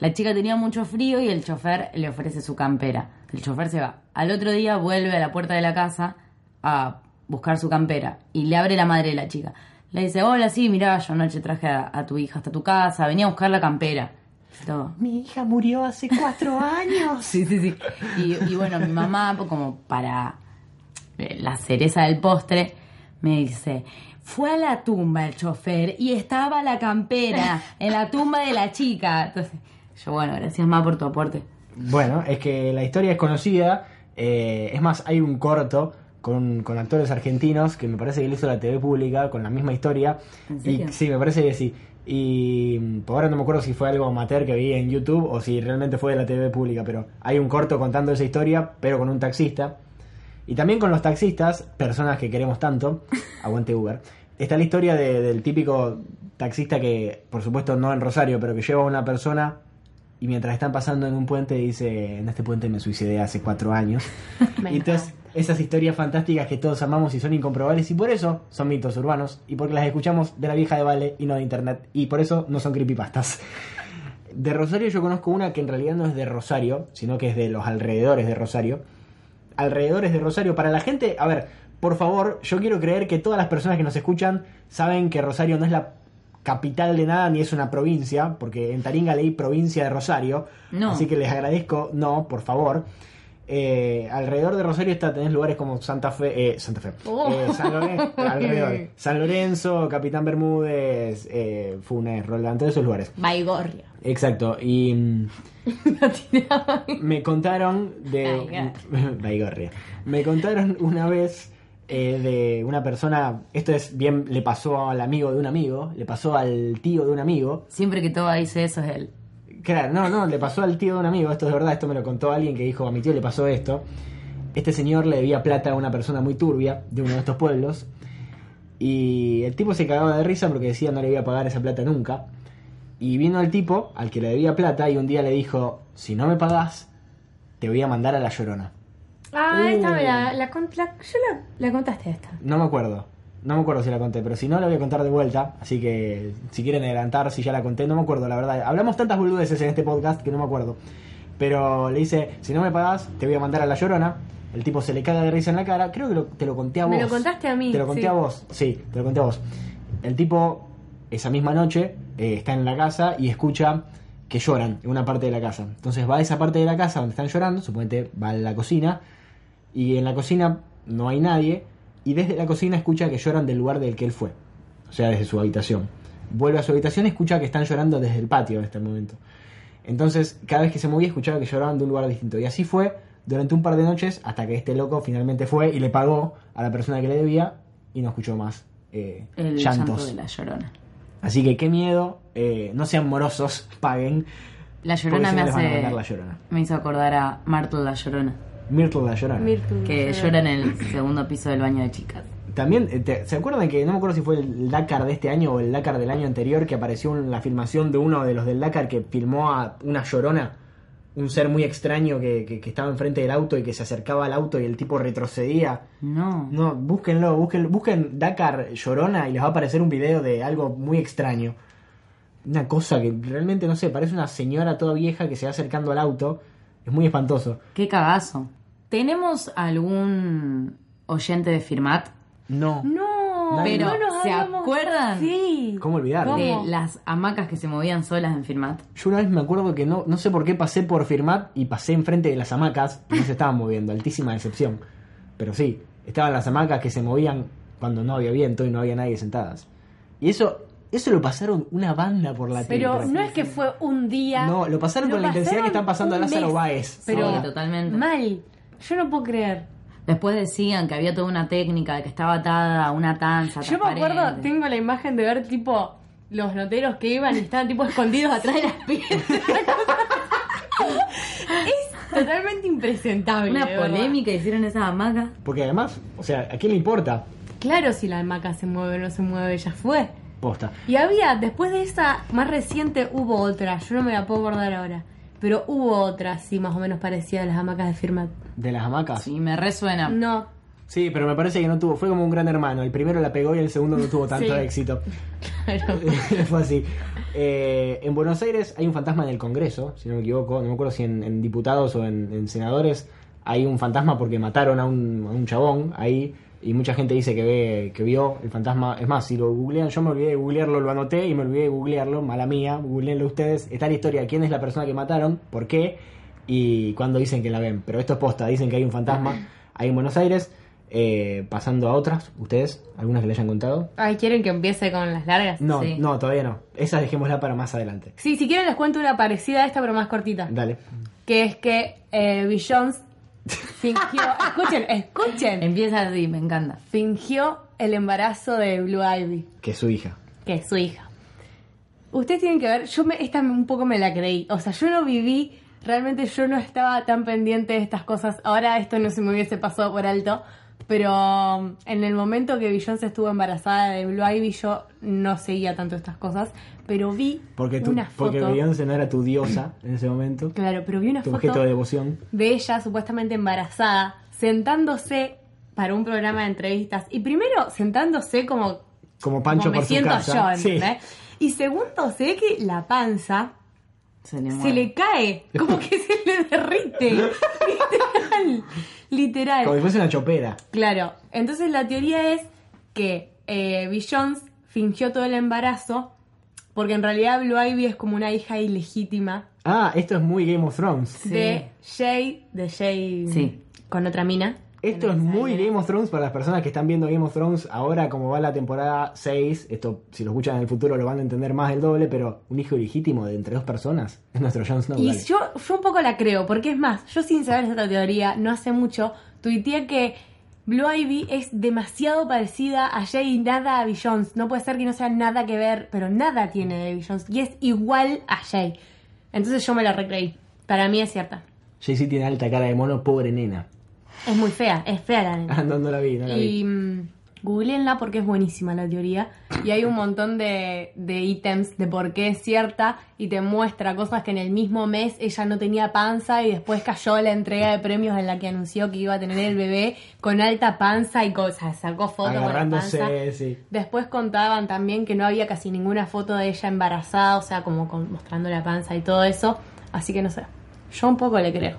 B: La chica tenía mucho frío y el chofer le ofrece su campera. El chofer se va. Al otro día vuelve a la puerta de la casa a buscar su campera y le abre la madre de la chica. Le dice, hola, sí, mirá, yo anoche traje a, a tu hija hasta tu casa, venía a buscar la campera. Todo,
C: Mi hija murió hace cuatro años.
B: Sí, sí, sí. Y, y bueno, mi mamá, pues, como para eh, la cereza del postre, me dice, fue a la tumba el chofer y estaba la campera en la tumba de la chica. Entonces, yo, bueno, gracias más por tu aporte.
C: Bueno, es que la historia es conocida. eh, es más, hay un corto con, con actores argentinos que me parece que lo hizo la TV pública con la misma historia.
B: ¿En
C: Y sí, me parece que sí. Y mm, por ahora no me acuerdo si fue algo amateur que vi en YouTube o si realmente fue de la TV pública, pero hay un corto contando esa historia, pero con un taxista. Y también con los taxistas, personas que queremos tanto, aguante Uber. Está la historia de- del típico taxista que, por supuesto, no en Rosario, pero que lleva a una persona y mientras están pasando en un puente dice, en este puente me suicidé hace cuatro años. Y entonces, esas historias fantásticas que todos amamos y son incomprobables y por eso son mitos urbanos y porque las escuchamos de la vieja de Vale y no de internet y por eso no son creepypastas. De Rosario yo conozco una que en realidad no es de Rosario, sino que es de los alrededores de Rosario. Alrededores de Rosario, para la gente, a ver, por favor, yo quiero creer que todas las personas que nos escuchan saben que Rosario no es la capital de nada ni es una provincia, porque en Taringa leí provincia de Rosario,
B: No.
C: así que les agradezco, no, por favor. Eh, alrededor de Rosario está tenés lugares como Santa Fe, eh, Santa Fe,
A: Oh.
C: eh, San, Loren- alrededor. San Lorenzo, Capitán Bermúdez, eh, Funes, Roldán, todos esos lugares.
A: Baigorria.
C: Exacto, y mm, me contaron de... Baigorria. Me contaron una vez eh, de una persona, esto es bien, le pasó al amigo de un amigo, le pasó al tío de un amigo.
B: Siempre que Toba dice eso es él.
C: Claro, no, no, le pasó al tío de un amigo, esto es verdad, esto me lo contó alguien que dijo, a mi tío le pasó esto. Este señor le debía plata a una persona muy turbia de uno de estos pueblos. Y el tipo se cagaba de risa porque decía no le iba a pagar esa plata nunca. Y vino el tipo al que le debía plata y un día le dijo, si no me pagás, te voy a mandar a la llorona.
A: Ah, esta
C: Uh.
A: me la, la, con- la- yo la, la contaste esta.
C: No me acuerdo. No me acuerdo si la conté, pero si no la voy a contar de vuelta. Así que si quieren adelantar, si ya la conté, no me acuerdo, la verdad. Hablamos tantas boludeces en este podcast que no me acuerdo. Pero le dice, si no me pagás, te voy a mandar a la llorona. El tipo se le caga de risa en la cara. Creo que lo- te lo conté a vos.
A: Me lo contaste a mí,
C: Te lo conté
A: sí.
C: a vos. Sí, te lo conté a vos. El tipo, esa misma noche, eh, está en la casa y escucha que lloran en una parte de la casa. Entonces va a esa parte de la casa donde están llorando, suponete va a la cocina, y en la cocina no hay nadie, y desde la cocina escucha que lloran del lugar del que él fue, o sea, desde su habitación. Vuelve a su habitación y escucha que están llorando desde el patio en este momento. Entonces, cada vez que se movía, escuchaba que lloraban de un lugar distinto. Y así fue durante un par de noches, hasta que este loco finalmente fue y le pagó a la persona que le debía y no escuchó más eh,
B: El llanto
C: llantos.
B: de la llorona.
C: Así que qué miedo, eh, no sean morosos, paguen.
B: La llorona me hace.
C: mandar la llorona.
B: Me hizo acordar a Martle la llorona.
C: Myrtle la llorona.
A: Mirtu.
B: Que llora en el segundo piso del baño de chicas.
C: También, eh, te- ¿se acuerdan que no me acuerdo si fue el Dakar de este año o el Dakar del año anterior que apareció en la filmación de uno de los del Dakar que filmó a una llorona? Un ser muy extraño que, que- que estaba enfrente del auto y que se acercaba al auto y el tipo retrocedía.
B: No.
C: No, búsquenlo, busquen, busquen Dakar Llorona y les va a aparecer un video de algo muy extraño. Una cosa que realmente no sé, parece una señora toda vieja que se va acercando al auto. Es muy espantoso.
B: Qué cagazo. ¿Tenemos algún oyente de Firmat?
C: No.
A: No,
C: Nadie-
B: Pero,
A: no nos
B: ¿se
A: habíamos-
B: acuerdan?
A: Sí.
C: ¿Cómo olvidarlo?
B: De
A: ¿Cómo?
B: las hamacas que se movían solas en Firmat.
C: Yo una vez me acuerdo que no, no sé por qué pasé por Firmat y pasé enfrente de las hamacas y no se estaban moviendo, altísima decepción. Pero sí, estaban las hamacas que se movían cuando no había viento y no había nadie sentadas. Y eso, eso lo pasaron una banda por la tele.
A: Pero no es que fue un día.
C: No, lo pasaron
A: Lo
C: con la intensidad que
A: pasaron
C: están pasando a Lázaro. Báez.
A: Pero
B: Sí, totalmente.
A: mal. Yo no puedo creer.
B: Después decían que había toda una técnica de que estaba atada a una tanza.
A: Yo me acuerdo, tengo la imagen de ver tipo los noteros que iban y estaban tipo escondidos atrás de las piedras. es Totalmente impresentable.
B: Una
A: verdad.
B: polémica hicieron esa hamaca.
C: Porque además, o sea, ¿a quién le importa?
A: Claro, si la hamaca se mueve o no se mueve, ya fue.
C: Posta.
A: Y había, después de esa más reciente, hubo otra. Yo no me la puedo acordar ahora. Pero hubo otra, sí, más o menos parecida a las hamacas de Firmat.
C: ¿De las hamacas?
B: Sí, me resuena.
A: No,
C: Sí, pero me parece que no tuvo. Fue como un gran hermano. El primero la pegó y el segundo no tuvo tanto
A: Sí.
C: éxito.
A: claro.
C: Fue así. Eh, en Buenos Aires hay un fantasma en el Congreso, si no me equivoco. No me acuerdo si en, en diputados o en, en senadores hay un fantasma porque mataron a un, a un chabón ahí. Y mucha gente dice que ve que vio el fantasma. Es más, si lo googlean, yo me olvidé de googlearlo, lo anoté y me olvidé de googlearlo. Mala mía, googleenlo ustedes. Está la historia: quién es la persona que mataron, por qué y cuándo dicen que la ven. Pero esto es posta: dicen que hay un fantasma ahí en Buenos Aires. Eh, pasando a otras, ustedes, algunas que le hayan contado.
A: Ay, ¿quieren que empiece con las largas?
C: No,
B: Sí.
C: no, todavía no. Esa dejémosla para más adelante.
A: Sí, si quieren les cuento una parecida a esta, pero más cortita.
C: Dale.
A: Que es que eh, Beyoncé fingió... escuchen, escuchen.
B: Empieza así, me encanta.
A: Fingió el embarazo de Blue Ivy,
C: Que es su hija.
A: que es su hija. Ustedes tienen que ver, yo me, esta un poco me la creí. O sea, yo no viví, realmente yo no estaba tan pendiente de estas cosas. Ahora esto no se me hubiese pasado por alto. Pero um, en el momento que Beyoncé estuvo embarazada de Blue Ivy, yo no seguía tanto estas cosas. Pero vi
C: Porque, tú,
A: una foto.
C: porque Beyoncé no era tu diosa en ese momento.
A: Claro, pero vi una
C: Tu
A: foto
C: objeto de devoción.
A: de ella supuestamente embarazada, sentándose para un programa de entrevistas. Y primero, sentándose como,
C: Como Pancho
A: como me
C: por su
A: siento
C: casa.
A: yo,
C: Sí.
A: Y segundo, se ve que la panza
B: Se le
A: se
B: mueve.
A: le cae, como que se le derrite. literal, literal.
C: Como si fuese una chopera.
A: Claro, entonces la teoría es que eh, Beyoncé fingió todo el embarazo porque en realidad Blue Ivy es como una hija ilegítima
C: Ah, esto es muy Game of Thrones.
B: Sí.
A: de Jay, de Jay
B: Sí.
A: con otra mina.
C: Esto es muy Game of Thrones para las personas que están viendo Game of Thrones ahora como va la temporada 6. Esto, si lo escuchan en el futuro, lo van a entender más del doble, pero un hijo ilegítimo de entre dos personas es nuestro Jon Snow.
A: Y
C: dale.
A: yo, yo un poco la creo, porque es más, yo sin saber esta teoría, no hace mucho, tuiteé que Blue Ivy es demasiado parecida a Jay y nada a Beyoncé. No puede ser que no sea nada que ver, pero nada tiene de Beyoncé. Y es igual a Jay. Entonces yo me la recreí. Para mí es cierta.
C: Jay-Z tiene alta cara de mono, pobre nena.
A: Es muy fea, es fea la nena.
C: Ah, no, no la vi, no la vi.
A: Y mm, googleenla porque es buenísima la teoría. Y hay un montón de, de ítems de por qué es cierta y te muestra cosas que en el mismo mes ella no tenía panza y después cayó la entrega de premios en la que anunció que iba a tener el bebé con alta panza y cosas. Sacó fotos con la panza.
C: Agarrándose, sí.
A: Después contaban también que no había casi ninguna foto de ella embarazada, o sea, como con- mostrando la panza y todo eso. Así que no sé. Yo un poco le creo.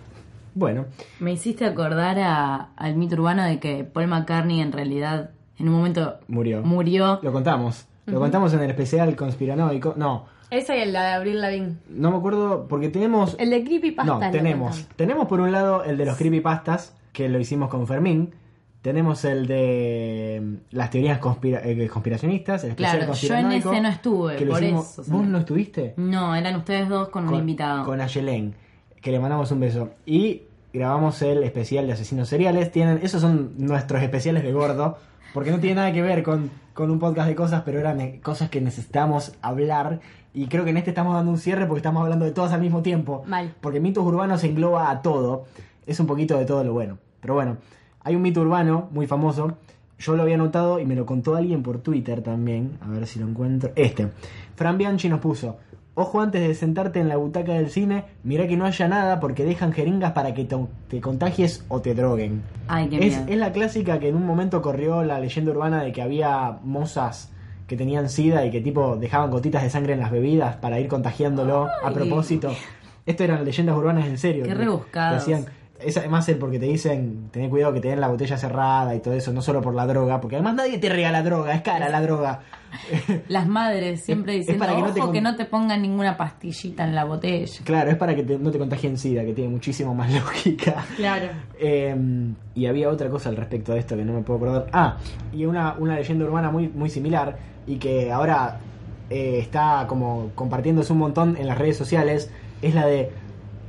C: Bueno,
B: Me hiciste acordar a- al mito urbano de que Paul McCartney en realidad en un momento
C: murió.
B: murió.
C: Lo contamos. Lo contamos en el especial conspiranoico. No,
A: Esa y el la de Abril Lavigne.
C: no me acuerdo porque tenemos...
A: El de Creepypasta.
C: No, tenemos. Tenemos por un lado el de los creepypastas, que lo hicimos con Fermín. Tenemos el de mm, las teorías conspira- eh, conspiracionistas, el especial
B: Claro, yo en ese no estuve,
C: que
B: por
C: hicimos-
B: eso.
C: ¿Vos no estuviste?
B: No, eran ustedes dos con, un invitado.
C: Con Ayelén, que le mandamos un beso. Y grabamos el especial de asesinos seriales. Tienen, esos son nuestros especiales de gordo, porque no tiene nada que ver con, con un podcast de cosas, pero eran eh, cosas que necesitamos hablar. Y creo que en este estamos dando un cierre porque estamos hablando de todas al mismo tiempo.
A: Mal.
C: Porque mitos urbanos engloba a todo. Es un poquito de todo lo bueno. Pero bueno, hay un mito urbano muy famoso. Yo lo había notado y me lo contó alguien por Twitter también. A ver si lo encuentro. Este. Fran Bianchi nos puso. Ojo antes de sentarte en la butaca del cine, mira que no haya nada porque dejan jeringas para que te, contagies o te droguen.
B: Ay, qué
C: Es, es la clásica que en un momento corrió la leyenda urbana de que había mozas que tenían sida y que tipo dejaban gotitas de sangre en las bebidas para ir contagiándolo a propósito. Esto eran leyendas urbanas en serio.
B: Qué
C: decían- es además el porque te dicen, ten cuidado que te den la botella cerrada y todo eso, no solo por la droga, porque además nadie te regala droga, es cara la droga.
B: Las madres siempre diciendo
C: para que no te
B: "Ojo,
C: con-
B: que no te pongan ninguna pastillita en la botella.
C: Claro, es para que te- no te contagien sida, que tiene muchísimo más lógica.
A: Claro.
C: Eh, y había otra cosa al respecto de esto que no me puedo acordar. Ah, y una, una leyenda urbana muy, muy similar y que ahora eh, está como compartiéndose un montón en las redes sociales es la de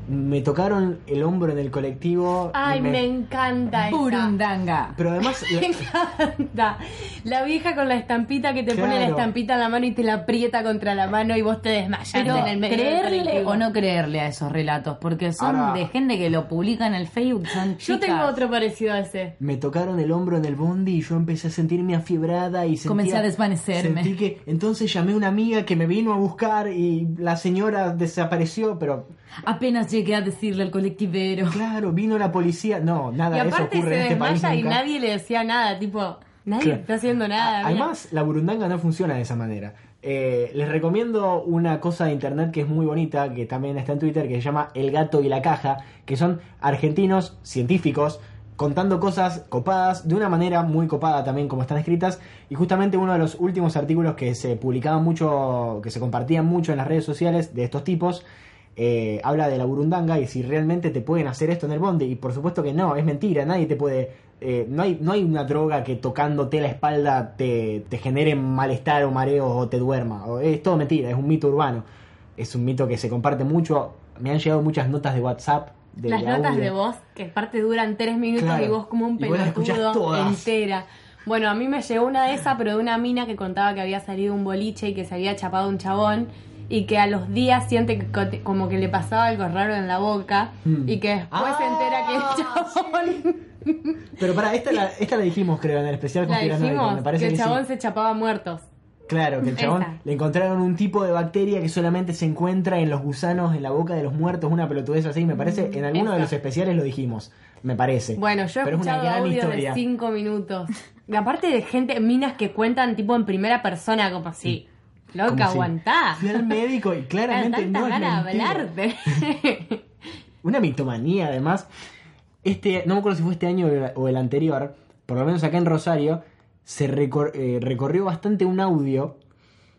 C: me tocaron el hombro en el colectivo.
A: Ay, me, encanta esa.
B: Burundanga.
C: Pero además, la-
A: Me encanta. La vieja con la estampita que te pone la estampita en la mano y te la aprieta contra la mano y vos te desmayas
B: Pero
A: en el medio
B: creerle o no creerle a esos relatos, porque son
C: Ahora-
B: de gente que lo publica en el Facebook, son
A: Yo
B: chicas.
A: tengo otro parecido a ese.
C: me tocaron el hombro en el bondi y yo empecé a sentirme afiebrada y sentía,
B: Comencé a desvanecerme.
C: Sentí que entonces llamé a una amiga que me vino a buscar y la señora desapareció, pero
B: Apenas llegué a decirle al colectivero.
C: claro, vino la policía. No, nada
A: Y
C: de eso ocurre
A: se
C: en este país
A: y nadie le decía nada, tipo, nadie
C: Claro.
A: está haciendo nada. mira.
C: Además, la burundanga no funciona de esa manera. Eh, les recomiendo una cosa de internet que es muy bonita, que también está en Twitter, que se llama El gato y la caja, que son argentinos científicos contando cosas copadas de una manera muy copada también como están escritas y justamente uno de los últimos artículos que se publicaban mucho que se compartían mucho en las redes sociales de estos tipos eh, habla de la burundanga y si realmente te pueden hacer esto en el bondi y por supuesto que no es mentira nadie te puede eh, no hay no hay una droga que tocándote la espalda te, te genere malestar o mareo o te duerma O- es todo mentira es un mito urbano es un mito que se comparte mucho me han llegado muchas notas de WhatsApp de
A: Las notas de voz, que aparte duran tres minutos
C: Claro.
A: y vos como un pelotudo entera. Bueno, a mí me llegó una de esas, pero de una mina que contaba que había salido un boliche y que se había chapado un chabón y que a los días siente que co- como que le pasaba algo raro en la boca
C: Mm.
A: y que después
C: Ah,
A: se entera que el chabón...
C: pero para esta la, esta la dijimos creo en el especial
A: La
C: conspiranoico,
A: dijimos,
C: me parece
A: que el
C: que sí.
A: chabón se chapaba muertos.
C: Claro, que el chabón
A: Esa.
C: le encontraron un tipo de bacteria que solamente se encuentra en los gusanos en la boca de los muertos, una pelotudez así, me parece. En alguno de los especiales lo dijimos, me parece.
A: Bueno, yo he
C: Pero es una gran
A: audio
C: historia.
A: de cinco minutos. Y aparte de gente, minas que cuentan tipo en primera persona, como así. Loca,
C: si
A: aguantá.
C: Fui al médico y claramente
A: Tanta
C: no es
A: hablarte.
C: Una mitomanía, además. Este, no me acuerdo si fue este año o el- o el anterior, por lo menos acá en Rosario, se recor- eh, recorrió bastante un audio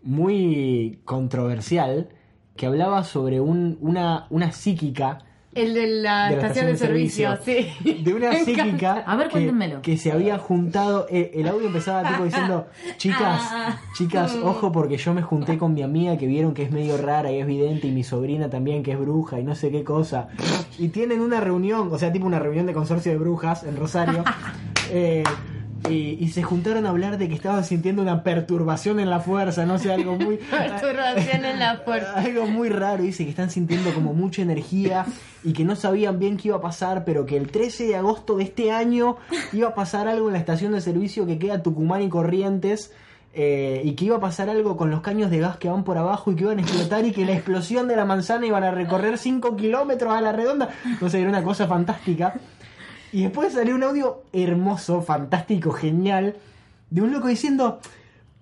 C: muy controversial que hablaba sobre un, una, una psíquica
A: El de la,
C: de la
A: estación, de servicio, sí.
C: de una psíquica
B: A ver,
C: que, se había juntado eh, el audio empezaba tipo diciendo chicas
A: Ah.
C: chicas ojo porque yo me junté con mi amiga que vieron que es medio rara y es vidente y mi sobrina también que es bruja y no sé qué cosa y tienen una reunión o sea tipo una reunión de consorcio de brujas en Rosario. Eh, y, y se juntaron a hablar de que estaban sintiendo una perturbación en la fuerza, no sé, algo muy...
A: Perturbación en la fuerza.
C: Algo muy raro, dice que están sintiendo como mucha energía y que no sabían bien qué iba a pasar, pero que el 13 de agosto de este año iba a pasar algo en la estación de servicio que queda Tucumán y Corrientes. eh, y que iba a pasar algo con los caños de gas que van por abajo y que iban a explotar y que la explosión de la manzana iban a recorrer 5 kilómetros a la redonda. Entonces era una cosa fantástica. Y después salió un audio hermoso, fantástico, genial, de un loco diciendo,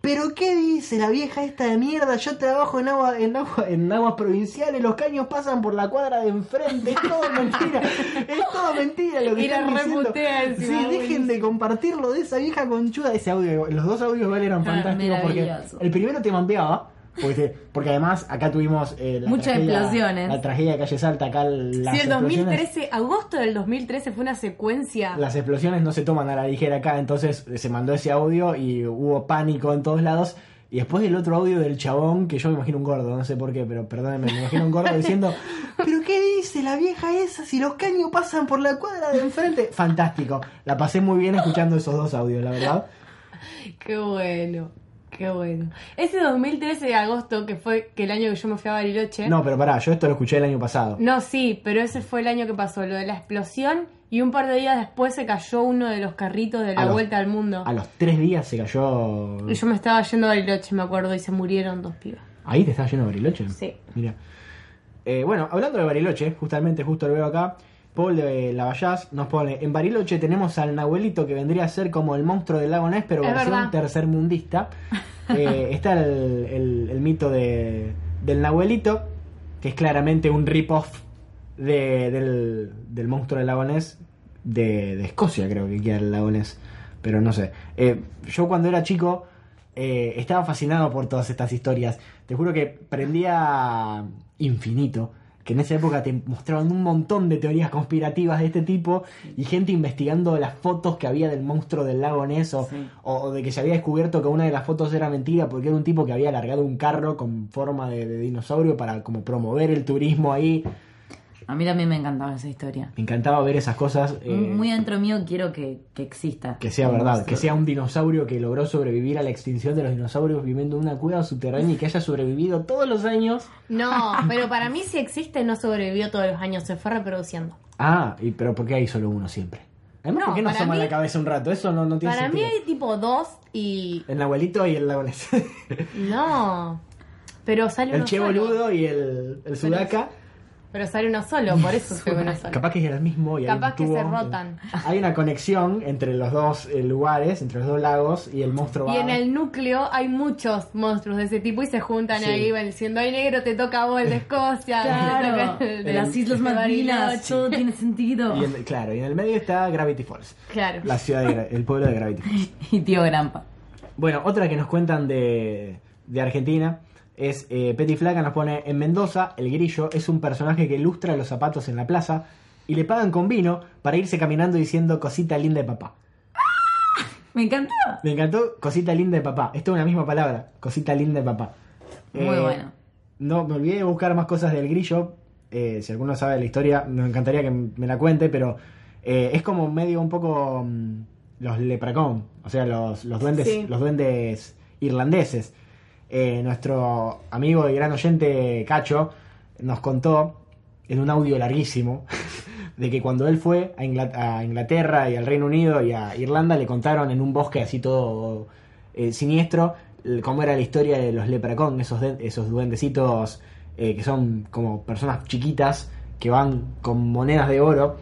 C: pero qué dice la vieja esta de mierda, yo trabajo en agua, en agua, en aguas provinciales, los caños pasan por la cuadra de enfrente, es todo mentira, es todo mentira lo que están diciendo. Sí, dejen de compartirlo de esa vieja conchuda, ese audio, los dos audios igual eran
B: Ah,
C: fantásticos porque el primero te mampeaba. Porque, porque además acá tuvimos eh, la
B: Muchas
C: tragedia-
B: explosiones.
C: La tragedia de Calle Salta, acá las
A: Sí, el
C: explosiones-
A: 2013, agosto del 2013 fue una secuencia.
C: las explosiones no se toman a la ligera acá, entonces se mandó ese audio y hubo pánico en todos lados. Y después el otro audio del chabón, que yo me imagino un gordo, no sé por qué, pero perdónenme, me imagino un gordo diciendo, ¿pero qué dice la vieja esa si los caños pasan por la cuadra de enfrente? Fantástico, la pasé muy bien escuchando esos dos audios, la verdad.
A: Qué bueno, qué bueno. Ese 2013 de agosto, que fue que el año que yo me fui a Bariloche.
C: No, pero pará, yo esto lo escuché el año pasado.
A: No, sí, pero ese fue el año que pasó, lo de la explosión y un par de días después se cayó uno de los carritos de
C: A
A: la
C: los-
A: vuelta al mundo.
C: A los tres días se cayó...
A: Y yo me estaba yendo a Bariloche, me acuerdo, y se murieron dos pibas.
C: ¿Ahí te estás yendo a Bariloche?
A: Sí.
C: Mira. Eh, bueno, hablando de Bariloche, justamente, justo lo veo acá, Paul de Lavallaz nos pone, en Bariloche tenemos al Nahuelito que vendría a ser como el monstruo del lago Ness, pero
A: Es
C: versión
A: verdad.
C: tercermundista. Eh, está el, el- el mito de, del Nahuelito, que es claramente un rip-off de- del, del monstruo del lago Ness, de, de Escocia creo que queda el lago Ness, pero no sé. Eh, yo cuando era chico eh, estaba fascinado por todas estas historias. Te juro que prendía Infinito, que en esa época te mostraban un montón de teorías conspirativas de este tipo y gente investigando las fotos que había del monstruo del lago Ness o,
B: Sí.
C: o de que se había descubierto que una de las fotos era mentira porque era un tipo que había alargado un carro con forma de, de dinosaurio para como promover el turismo ahí.
B: A mí también me encantaba esa historia.
C: Me encantaba ver esas cosas. eh,
B: Muy adentro mío quiero que, que exista.
C: que sea verdad,
B: monstruo.
C: que sea un dinosaurio que logró sobrevivir a la extinción de los dinosaurios viviendo en una cueva subterránea y que haya sobrevivido todos los años.
A: No, pero para mí si existe no sobrevivió todos los años, se fue reproduciendo.
C: Ah, y, pero ¿por qué hay solo uno siempre? Además,
A: No,
C: ¿por qué no
A: para
C: asoma
A: mí-
C: la cabeza un rato? Eso no, no tiene
A: Para mí hay tipo dos y...
C: El abuelito y el lagonés.
A: No, pero sale
C: el
A: uno
C: che
A: solo.
C: boludo y el, el sudaca.
A: Pero sale uno solo, por eso se ve uno solo.
C: Capaz que es el mismo y hay
A: Capaz
C: un
A: que
C: tubo.
A: se rotan.
C: Hay una conexión entre los dos eh, lugares, entre los dos lagos y el monstruo
A: Y
C: va-
A: en el núcleo hay muchos monstruos de ese tipo y se juntan
C: Sí.
A: ahí van diciendo, ay negro, te toca a vos el de Escocia.
B: Claro,
A: el
B: de las Islas Malvinas,
A: Bariloche".
B: todo tiene sentido.
C: y en- claro, y en el medio está Gravity Falls,
A: Claro.
C: la ciudad de el pueblo de Gravity Falls.
B: Y tío Grampa.
C: Bueno, otra que nos cuentan de, de Argentina es eh, Petty Flaca nos pone en Mendoza, el grillo es un personaje que lustra los zapatos en la plaza y le pagan con vino para irse caminando diciendo cosita linda de papá.
B: Me encantaba.
C: Me encantó cosita linda de papá. Esto es una misma palabra, cosita linda de papá.
B: Muy
C: Eh,
B: bueno.
C: No, me olvidé de buscar más cosas del grillo. Eh, si alguno sabe la historia, me encantaría que me la cuente, pero eh, es como medio un poco mm, los leprechaun, o sea, los, los duendes,
A: Sí.
C: los duendes irlandeses. Eh, nuestro amigo y gran oyente Cacho nos contó en un audio larguísimo de que cuando él fue a, Ingla- a Inglaterra y al Reino Unido y a Irlanda le contaron en un bosque así todo eh, siniestro cómo era la historia de los leprechaun, esos, esos duendecitos eh, que son como personas chiquitas que van con monedas de oro.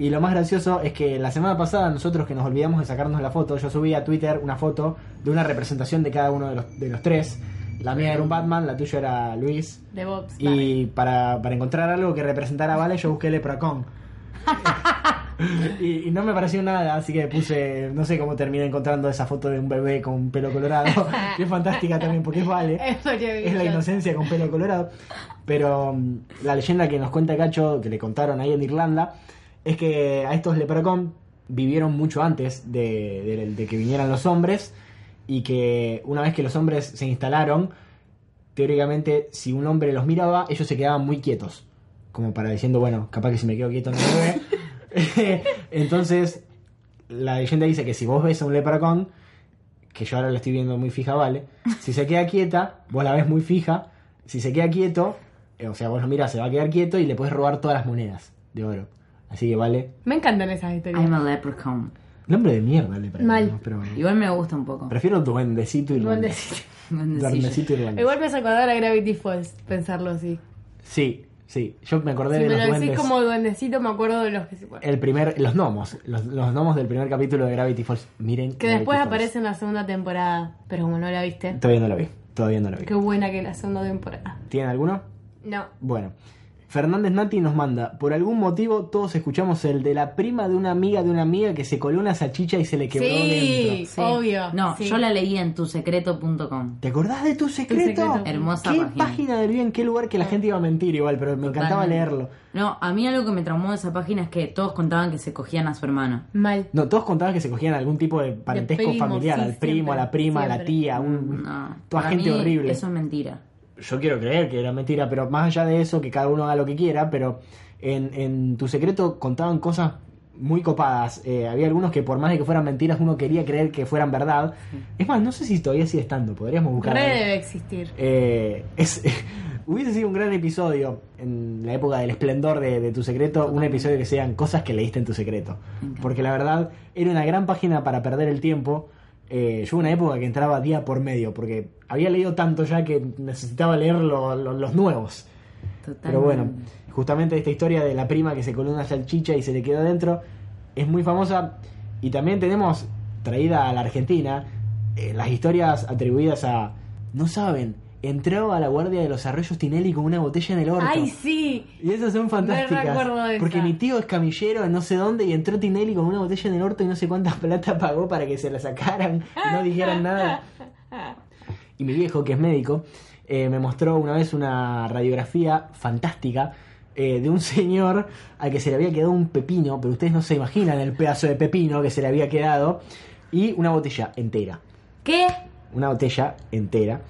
C: Y lo más gracioso es que la semana pasada nosotros que nos olvidamos de sacarnos la foto, yo subí a Twitter una foto de una representación de cada uno de los, de los tres. La mía era un Batman, la tuya era Luis.
A: De Bob's
C: Y para, para encontrar algo que representara a Vale, yo busqué Leprechaun. y, y no me pareció nada, así que puse, no sé cómo terminé encontrando esa foto de un bebé con pelo colorado, que es fantástica también porque es Vale.
A: Es
C: la inocencia con pelo colorado. Pero mm, la leyenda que nos cuenta Cacho, que le contaron ahí en Irlanda, es que a estos leprechaun vivieron mucho antes de, que vinieran los hombres y que una vez que los hombres se instalaron, teóricamente si un hombre los miraba, ellos se quedaban muy quietos. Como para diciendo, bueno, capaz que si me quedo quieto no me ve. Entonces, la leyenda dice que si vos ves a un leprechaun, que yo ahora lo estoy viendo muy fija, vale. Si se queda quieta, vos la ves muy fija. Si se queda quieto, eh, o sea, vos lo mirás, se va a quedar quieto y le puedes robar todas las monedas de oro. Así que vale.
A: Me encantan esas historias.
B: I'm a leprechaun.
C: Nombre de mierda le parece.
A: Mal.
C: Pero bueno.
B: Igual me gusta un poco.
C: Prefiero duendecito irlandés.
A: Duendecito.
C: Duendecito irlandés.
A: Igual me hace acordar a Gravity Falls, pensarlo así.
C: Sí, sí. Yo me acordé
A: Si
C: de
A: me
C: los
A: lo decís
C: duendes.
A: como duendecito, me acuerdo de los que se
C: El primer, los gnomos. Los, los gnomos del primer capítulo de Gravity Falls. Miren.
A: Que
C: Gravity
A: después
C: Falls.
A: aparece en la segunda temporada, pero como no la viste.
C: Todavía no lo vi. Todavía no lo vi.
A: Qué buena que la segunda temporada.
C: ¿Tienen alguno?
A: No.
C: Bueno, Fernández Nati nos manda, por algún motivo todos escuchamos el de la prima de una amiga de una amiga que se coló una salchicha y se le quebró
A: Sí.
C: dentro.
B: Sí.
A: Obvio,
B: No,
A: sí.
B: yo la leí en tusecreto.com.
C: ¿Te acordás de tu secreto?
A: secreto.
B: Hermosa
C: ¿Qué
B: página.
C: página del bien? ¿En qué lugar que la gente iba a mentir igual? Pero me encantaba
B: Totalmente.
C: leerlo.
B: No, a mí algo que me traumó de esa página es que todos contaban que se cogían a su hermano.
A: Mal.
C: No, todos contaban que se cogían algún tipo de parentesco
A: primo,
C: familiar,
A: sí,
C: al primo,
A: siempre,
C: a la prima, a la tía, un,
B: No,
C: toda gente
B: mí
C: horrible.
B: Eso es mentira.
C: Yo quiero creer que era mentira, pero más allá de eso, que cada uno haga lo que quiera, pero en, en tu secreto contaban cosas muy copadas. Eh, había algunos que por más de que fueran mentiras, uno quería creer que fueran verdad. Es más, no sé si todavía sigue estando, podríamos buscar.
A: Re debe existir.
C: Eh, es, hubiese sido un gran episodio en la época del esplendor de, de tu secreto, un episodio que sean cosas que leíste en tu secreto. Porque la verdad era una gran página para perder el tiempo. Eh, yo hubo una época que entraba día por medio, porque había leído tanto ya que necesitaba leer lo- lo- los nuevos.
B: Totalmente.
C: Pero bueno, justamente esta historia de la prima que se coló una salchicha y se le quedó adentro es muy famosa. Y también tenemos traída a la Argentina eh, las historias atribuidas a. No saben, entró a la guardia de los arroyos Tinelli con una botella en el orto.
A: ¡Ay, sí!
C: Y esas son fantásticas.
A: recuerdo de esa.
C: Porque mi tío es camillero en no sé dónde y entró Tinelli con una botella en el orto y no sé cuánta plata pagó para que se la sacaran y no dijeran nada. Y mi viejo, que es médico, eh, me mostró una vez una radiografía fantástica eh, de un señor al que se le había quedado un pepino, pero ustedes no se imaginan el pedazo de pepino que se le había quedado, y una botella entera
B: ¿Qué?
C: una botella entera.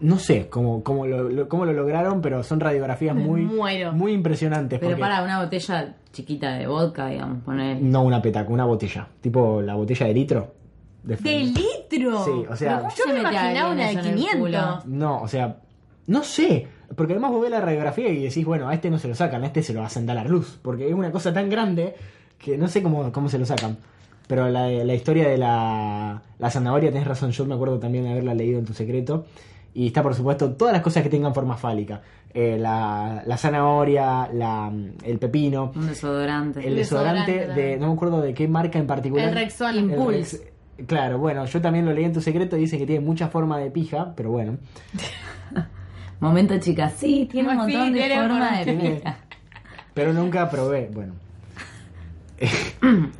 C: No sé cómo, cómo, lo, lo- cómo lo lograron, pero son radiografías muy,
A: muero.
C: muy impresionantes.
B: Pero
C: porque-
B: para una botella chiquita de vodka, digamos, poner.
C: No una petaca, una botella. Tipo la botella de litro. De
A: ¡De
C: Fernet.
A: litro!
C: Sí, o sea-
A: Pero ¿cómo
B: Yo
A: me imaginaba una de
B: eso en el
A: 500.
B: culo.
C: No, o sea, no sé. Porque además vos ves la radiografía y decís, bueno, a este no se lo sacan, a este se lo hacen dar a la luz. Porque es una cosa tan grande que no sé cómo, cómo se lo sacan. Pero la, la historia de la, la zanahoria, tenés razón, yo me acuerdo también de haberla leído en tu secreto. Y está, por supuesto, todas las cosas que tengan forma fálica. Eh, la, la zanahoria, la, el pepino,
B: Un desodorante.
C: el desodorante
A: desodorante
C: de,
A: también.
C: no me acuerdo de qué marca en particular.
A: El Rexona.
C: El
B: Impulse.
C: Rex- Claro, bueno, yo también lo leí en tu secreto y dice que tiene mucha forma de pija, pero bueno.
B: Momento, chicas. Sí, tiene un
A: Sí,
B: montón de forma de pica.
C: Pero nunca probé, bueno.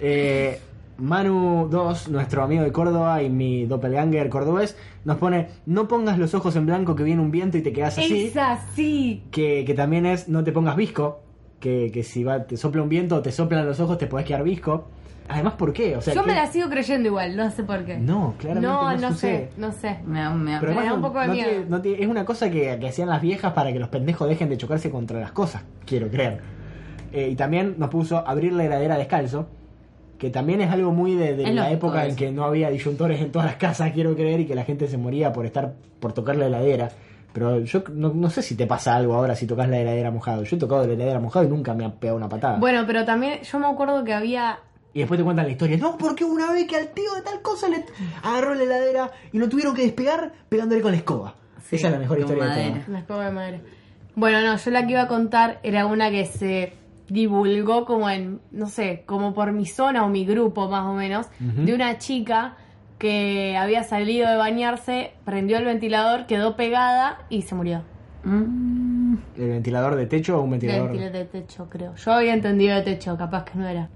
C: Eh, Manu 2, nuestro amigo de Córdoba y mi doppelganger cordobés, nos pone, no pongas los ojos en blanco que viene un viento y te quedas así.
A: Es así.
C: Que, que también es, no te pongas visco, que, que si va, te sopla un viento o te soplan los ojos te podés quedar visco. Además, ¿por qué? O sea,
A: Yo
C: ¿qué-
A: me la sigo creyendo igual, no sé por qué.
C: No, claramente no,
A: no, no
C: sucede.
A: sé, no sé.
B: Me da, me da-
C: Pero
A: Me da un poco de
C: no
A: miedo.
C: tiene- no tiene- es una cosa que, que hacían las viejas para que los pendejos dejen de chocarse contra las cosas, quiero creer. Eh, y también nos puso abrir la heladera descalzo, que también es algo muy de, de la
B: lógico
C: época en que no había disyuntores en todas las casas, quiero creer, y que la gente se moría por estar por tocar la heladera. Pero yo no, no sé si te pasa algo ahora si tocas la heladera mojado. Yo he tocado la heladera mojado y nunca me ha pegado una patada.
A: Bueno, pero también yo me acuerdo que había
C: Y después te cuentan la historia. No, porque una vez que al tío de tal cosa le agarró la heladera y lo tuvieron que despegar pegándole con la escoba.
B: Sí,
C: Esa es la mejor historia de
B: madera.
C: todas.
A: Una escoba de madera. Bueno, no, yo la que iba a contar era una que se divulgó como en, no sé, como por mi zona o mi grupo más o menos, de una chica que había salido de bañarse, prendió el ventilador, quedó pegada y se murió.
B: Mm,
C: ¿El ventilador de techo o un ventilador?
A: ventilador de techo, creo. Yo había entendido de techo, capaz que no era.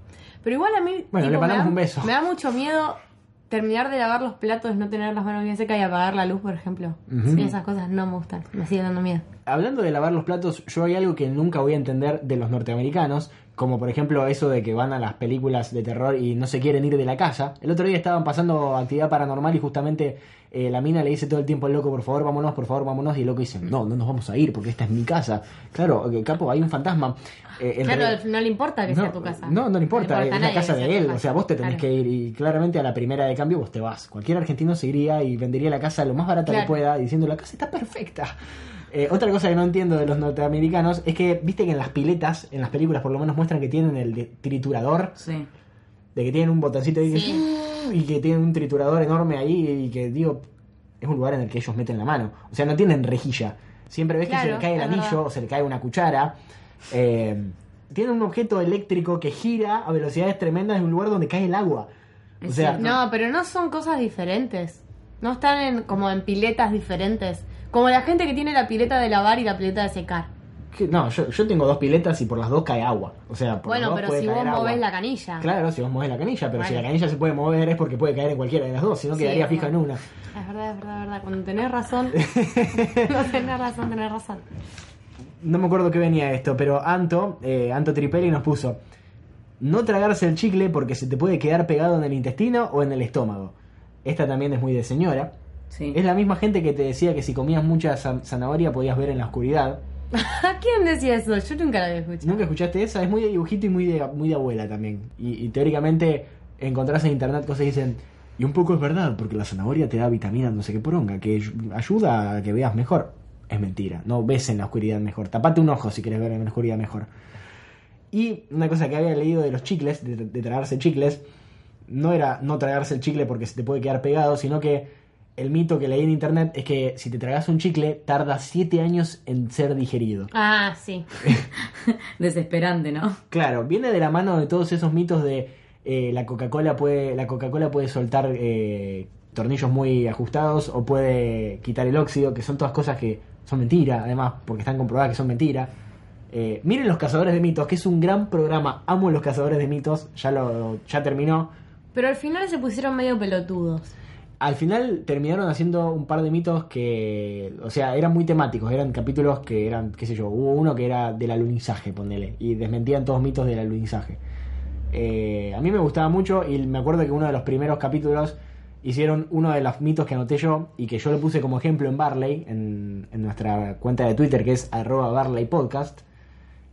A: Pero igual a mí.
C: Bueno, le
A: me
C: mandamos
A: da-
C: un beso.
A: Me da mucho miedo terminar de lavar los platos, no tener las manos bien secas y apagar la luz, por ejemplo. Sí, esas cosas no me gustan. Me siguen dando miedo.
C: Hablando de lavar los platos, yo hay algo que nunca voy a entender de los norteamericanos, como por ejemplo eso de que van a las películas de terror y no se quieren ir de la casa. El otro día estaban pasando actividad paranormal y justamente eh, la mina le dice todo el tiempo al loco, por favor vámonos, por favor vámonos, y el loco dice, no, no nos vamos a ir porque esta es mi casa. Claro, eh, capo, hay un fantasma. Eh,
A: Claro,
C: realidad-
A: no le importa que
C: no,
A: sea tu casa.
C: No, no le importa, es la casa de él,
A: casa.
C: o sea, vos te tenés
A: Claro.
C: que ir y claramente a la primera de cambio vos te vas. Cualquier argentino se iría y vendería la casa lo más barata
A: Claro.
C: que pueda diciendo la casa está perfecta. Eh, otra cosa que no entiendo de los norteamericanos es que, viste que en las piletas, en las películas por lo menos muestran que tienen el de- triturador,
B: sí.
C: de que tienen un botoncito ahí que-
A: Sí.
C: y que tienen un triturador enorme ahí y que, digo, es un lugar en el que ellos meten la mano. O sea, no tienen rejilla. Siempre ves que se le cae el anillo
A: verdad.
C: o se le cae una cuchara. Eh, tienen un objeto eléctrico que gira a velocidades tremendas en un lugar donde cae el agua. O
B: Es
C: sea,
B: cierto.
A: No, pero no son cosas diferentes. No están en, como en piletas diferentes. Como la gente que tiene la pileta de lavar y la pileta de secar.
C: no, yo, yo tengo dos piletas y por las dos cae agua. O sea, por
A: Bueno,
C: las dos
A: pero
C: puede
A: si vos
C: agua.
A: movés la canilla.
C: Claro, si vos movés la canilla, pero si la canilla se puede mover es porque puede caer en cualquiera de las dos, si no
A: Sí,
C: quedaría fija en una.
A: Es verdad, es verdad, es verdad. Cuando tenés razón. no tenés razón, tenés razón.
C: No me acuerdo qué venía esto, pero Anto, eh, Anto Tripelli nos puso no tragarse el chicle porque se te puede quedar pegado en el intestino o en el estómago. Esta también es muy de señora.
B: Sí.
C: Es la misma gente que te decía que si comías mucha zan- zanahoria podías ver en la oscuridad.
A: ¿A quién decía eso? Yo nunca la había escuchado.
C: ¿Nunca escuchaste esa? Es muy de dibujito y muy de, muy de abuela también. Y, y teóricamente encontrás en internet cosas que dicen, y un poco es verdad, porque la zanahoria te da vitamina no sé qué poronga, que ay- ayuda a que veas mejor. Es mentira, no ves en la oscuridad mejor. Tapate un ojo si quieres ver en la oscuridad mejor. Y una cosa que había leído de los chicles, de, de tragarse chicles, no era no tragarse el chicle porque se te puede quedar pegado, sino que el mito que leí en internet es que si te tragas un chicle tarda 7 años en ser digerido.
A: Ah, sí.
B: Desesperante, ¿no?
C: Claro, viene de la mano de todos esos mitos de eh, la Coca-Cola puede la Coca-Cola puede soltar eh, tornillos muy ajustados o puede quitar el óxido, que son todas cosas que son mentira, además, porque están comprobadas que son mentira. Eh, miren Los Cazadores de Mitos, que es un gran programa. Amo Los Cazadores de Mitos, ya lo ya terminó.
A: Pero al final se pusieron medio pelotudos.
C: Al final terminaron haciendo un par de mitos que, o sea, eran muy temáticos, eran capítulos que eran, qué sé yo, hubo uno que era del alunizaje, ponele, y desmentían todos mitos del alunizaje. Eh, a mí me gustaba mucho y me acuerdo que uno de los primeros capítulos hicieron uno de los mitos que anoté yo y que yo lo puse como ejemplo en Barley, en, en nuestra cuenta de Twitter que es arroba Barley Podcast.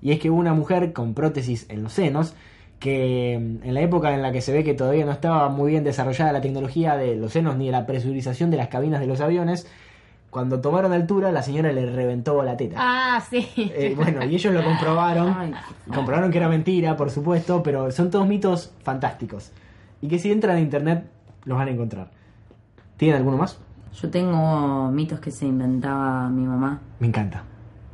C: Y es que hubo una mujer con prótesis en los senos que mm, en la época en la que se ve que todavía no estaba muy bien desarrollada la tecnología de los senos ni de la presurización de las cabinas de los aviones, cuando tomaron altura la señora le reventó la teta.
A: Ah, sí.
C: Eh, bueno, y ellos lo comprobaron.
B: Ay.
C: Comprobaron que era mentira, por supuesto, pero son todos mitos fantásticos. Y que si entran a internet los van a encontrar. ¿Tienen alguno más?
B: Yo tengo mitos que se inventaba mi mamá.
C: Me encanta.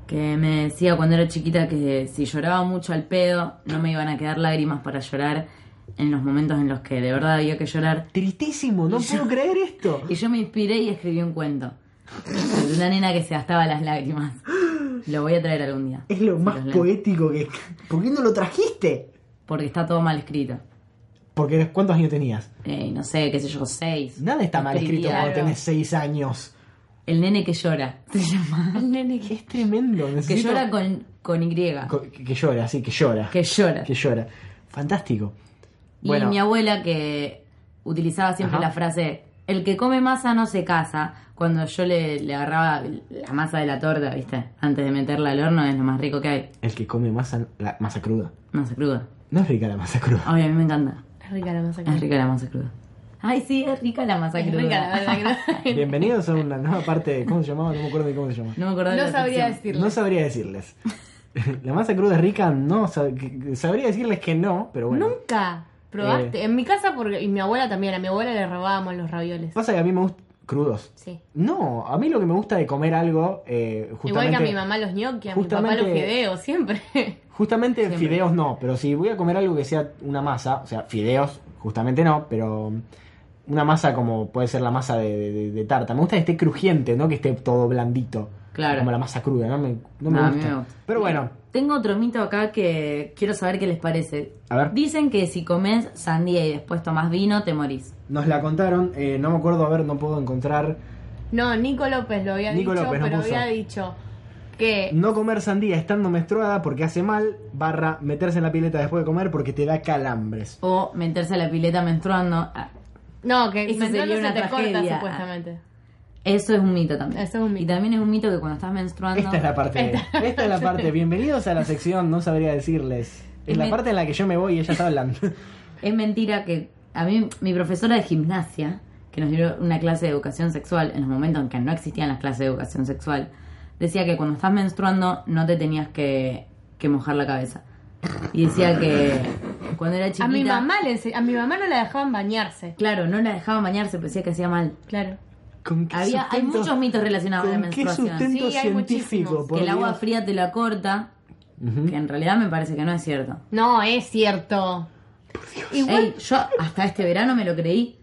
B: Que me decía cuando era chiquita que si lloraba mucho al pedo, no me iban a quedar lágrimas para llorar en los momentos en los que de verdad había que llorar.
C: Tristísimo, no puedo creer esto.
B: Y yo me inspiré y escribí un cuento. De una nena que se gastaba las lágrimas. Lo voy a traer algún día.
C: Es lo más poético que... ¿Por qué no lo trajiste?
B: Porque está todo mal escrito.
C: Porque ¿cuántos años tenías?
B: Eh, no sé, qué sé yo, seis.
C: Nada está mal escrito cuando tenés seis años.
B: El nene que llora. Se llama.
A: El nene que-
C: Es tremendo.
B: Que
C: necesito-
B: llora con, con Y.
C: Que, que llora, sí, que llora.
B: Que llora.
C: Que llora. Fantástico.
B: Y
C: Bueno,
B: mi abuela que utilizaba siempre
C: Ajá.
B: la frase, el que come masa no se casa. Cuando yo le, le agarraba la masa de la torta, ¿viste? Antes de meterla al horno es lo más rico que hay.
C: el que come masa, la masa cruda.
B: Masa cruda.
C: No es rica la masa cruda.
B: Ay, a mí me encanta.
A: Es rica la masa
B: Es rica la masa cruda. Ay, sí, es rica la masa
A: Es
B: cruda.
A: rica la masa cruda.
C: Bienvenidos a una nueva parte de. ¿Cómo se llamaba? No me acuerdo de cómo se llama.
B: No me acuerdo de
A: No
B: la
A: sabría
B: sección.
A: decirlo.
C: No sabría decirles. La masa cruda es rica, no. sab- Sabría decirles que no, pero bueno.
A: Nunca probaste.
C: Eh.
A: En mi casa, porque, y mi abuela también, a mi abuela le robábamos los ravioles.
C: Pasa que a mí me gustan crudos.
A: Sí.
C: No, a mí lo que me gusta de comer algo, eh, justamente.
A: Igual que a mi mamá los gnocchi, a mi papá los fideos, siempre.
C: Justamente
B: Siempre.
C: fideos no, pero si voy a comer algo que sea una masa, o sea, fideos justamente no, pero una masa como puede ser la masa de, de- de tarta. Me gusta que esté crujiente, no que esté todo blandito.
B: Claro.
C: Como la masa cruda, no me, no me
B: No,
C: gusta. Pero bueno,
B: Tengo otro mito acá que quiero saber qué les parece.
C: A ver.
B: Dicen que si comes sandía y después tomas vino, te morís.
C: nos la contaron, eh, no me acuerdo, a ver, no puedo encontrar.
A: No, Nico López lo había
C: Nico
A: dicho,
C: López
A: pero
C: puso.
A: había dicho que
C: No comer sandía estando menstruada porque hace mal, barra meterse en la pileta después de comer porque te da calambres.
B: O meterse a la pileta menstruando. Ah,
A: no, que
B: Eso
A: menstruando
B: sería una
A: se te corta
B: tragedia.
A: supuestamente.
B: Eso es un mito también.
A: Eso es un mito.
B: Y también es un mito que cuando estás menstruando.
C: Esta es la parte. Esta es la parte. Bienvenidos a la sección, no sabría decirles. Es
B: Es
C: la parte en la que yo me voy y ella está hablando.
B: Es mentira que a mí, mi profesora de gimnasia, que nos dio una clase de educación sexual en los momentos en que no existían las clases de educación sexual, decía que cuando estás menstruando no te tenías que, que mojar la cabeza. Y decía que cuando era chiquita.
A: A mi mamá le a mi mamá no la dejaban bañarse.
B: Claro, no la dejaban bañarse, pero decía que hacía mal.
A: Claro.
C: ¿Con qué
B: Había, hay
C: sustento-
B: muchos mitos relacionados a la
C: ¿Con qué
B: menstruación.
C: sustento
A: Sí, hay
C: científico? por
B: que el agua
C: Dios?
B: fría te la corta,
C: Ujú.
B: que en realidad me parece que no es cierto.
A: No, es cierto. Igual
B: Ey, yo hasta este verano me lo creí.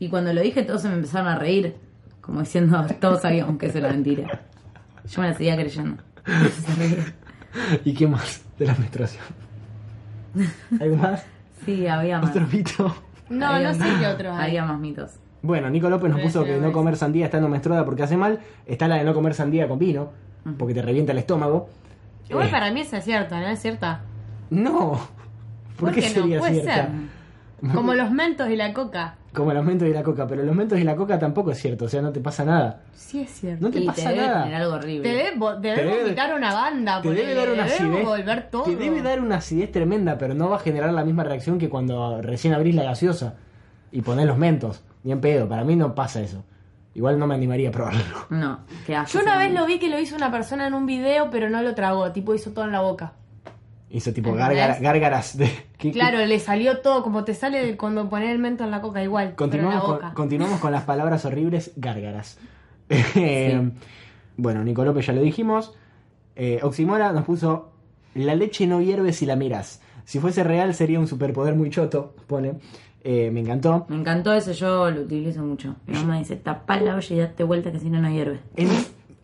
B: Y cuando lo dije, todos se me empezaron a reír. Como diciendo, todos sabíamos que eso era mentira. Yo me la seguía creyendo. Se.
C: ¿Y qué más de la menstruación? ¿Algo más?
B: Sí, había más.
C: ¿Otro mito?
A: No,
B: Había
A: no sé qué otros hay.
B: Había más mitos.
C: Bueno, Nico López nos
A: Pero
C: puso que
A: no
C: comer sandía estando menstruada porque hace mal. Está la de no comer sandía con vino, porque te revienta el estómago.
A: Igual
C: Eh,
A: para mí esa es cierta, ¿no es cierta?
C: No. ¿Por,
A: ¿Por
C: qué,
A: qué no?
C: sería
A: Puede
C: cierta?
A: ser. Como los mentos y la coca.
C: Como los mentos y la coca, pero los mentos y la coca tampoco es cierto, o sea, no te pasa nada.
A: Sí es cierto.
C: No te
B: y
C: pasa
B: te debe
C: nada.
B: tener algo horrible.
A: Te debe, vo- debe
C: Te debe-
A: vomitar una banda.
C: Te debe dar una acidez.
A: volver todo.
C: Te debe dar una acidez tremenda, pero no va a generar la misma reacción que cuando recién abrís la gaseosa y ponés los mentos. Ni en pedo, para mí no pasa eso. Igual no me animaría a probarlo.
B: No, qué asco.
A: Yo una vez lo vi que lo hizo una persona en un video, pero no lo tragó. Tipo, hizo todo en la boca.
C: Hizo tipo gárgara- gárgaras de... ¿qué- qué-
A: Claro, le salió todo como te sale cuando pones el mento en la coca, igual. pero en la
C: Continuamos con, continuamos con las palabras horribles, gárgaras. Eh, Bueno, Nico López ya lo dijimos. Eh, Oximora nos puso, la leche no hierve si la miras. Si fuese real sería un superpoder muy choto, pone. Eh, me encantó.
B: Me encantó eso, yo lo utilizo mucho. Mi mamá dice, tapá la olla y date vuelta que si no, no hierve.
C: ¿En,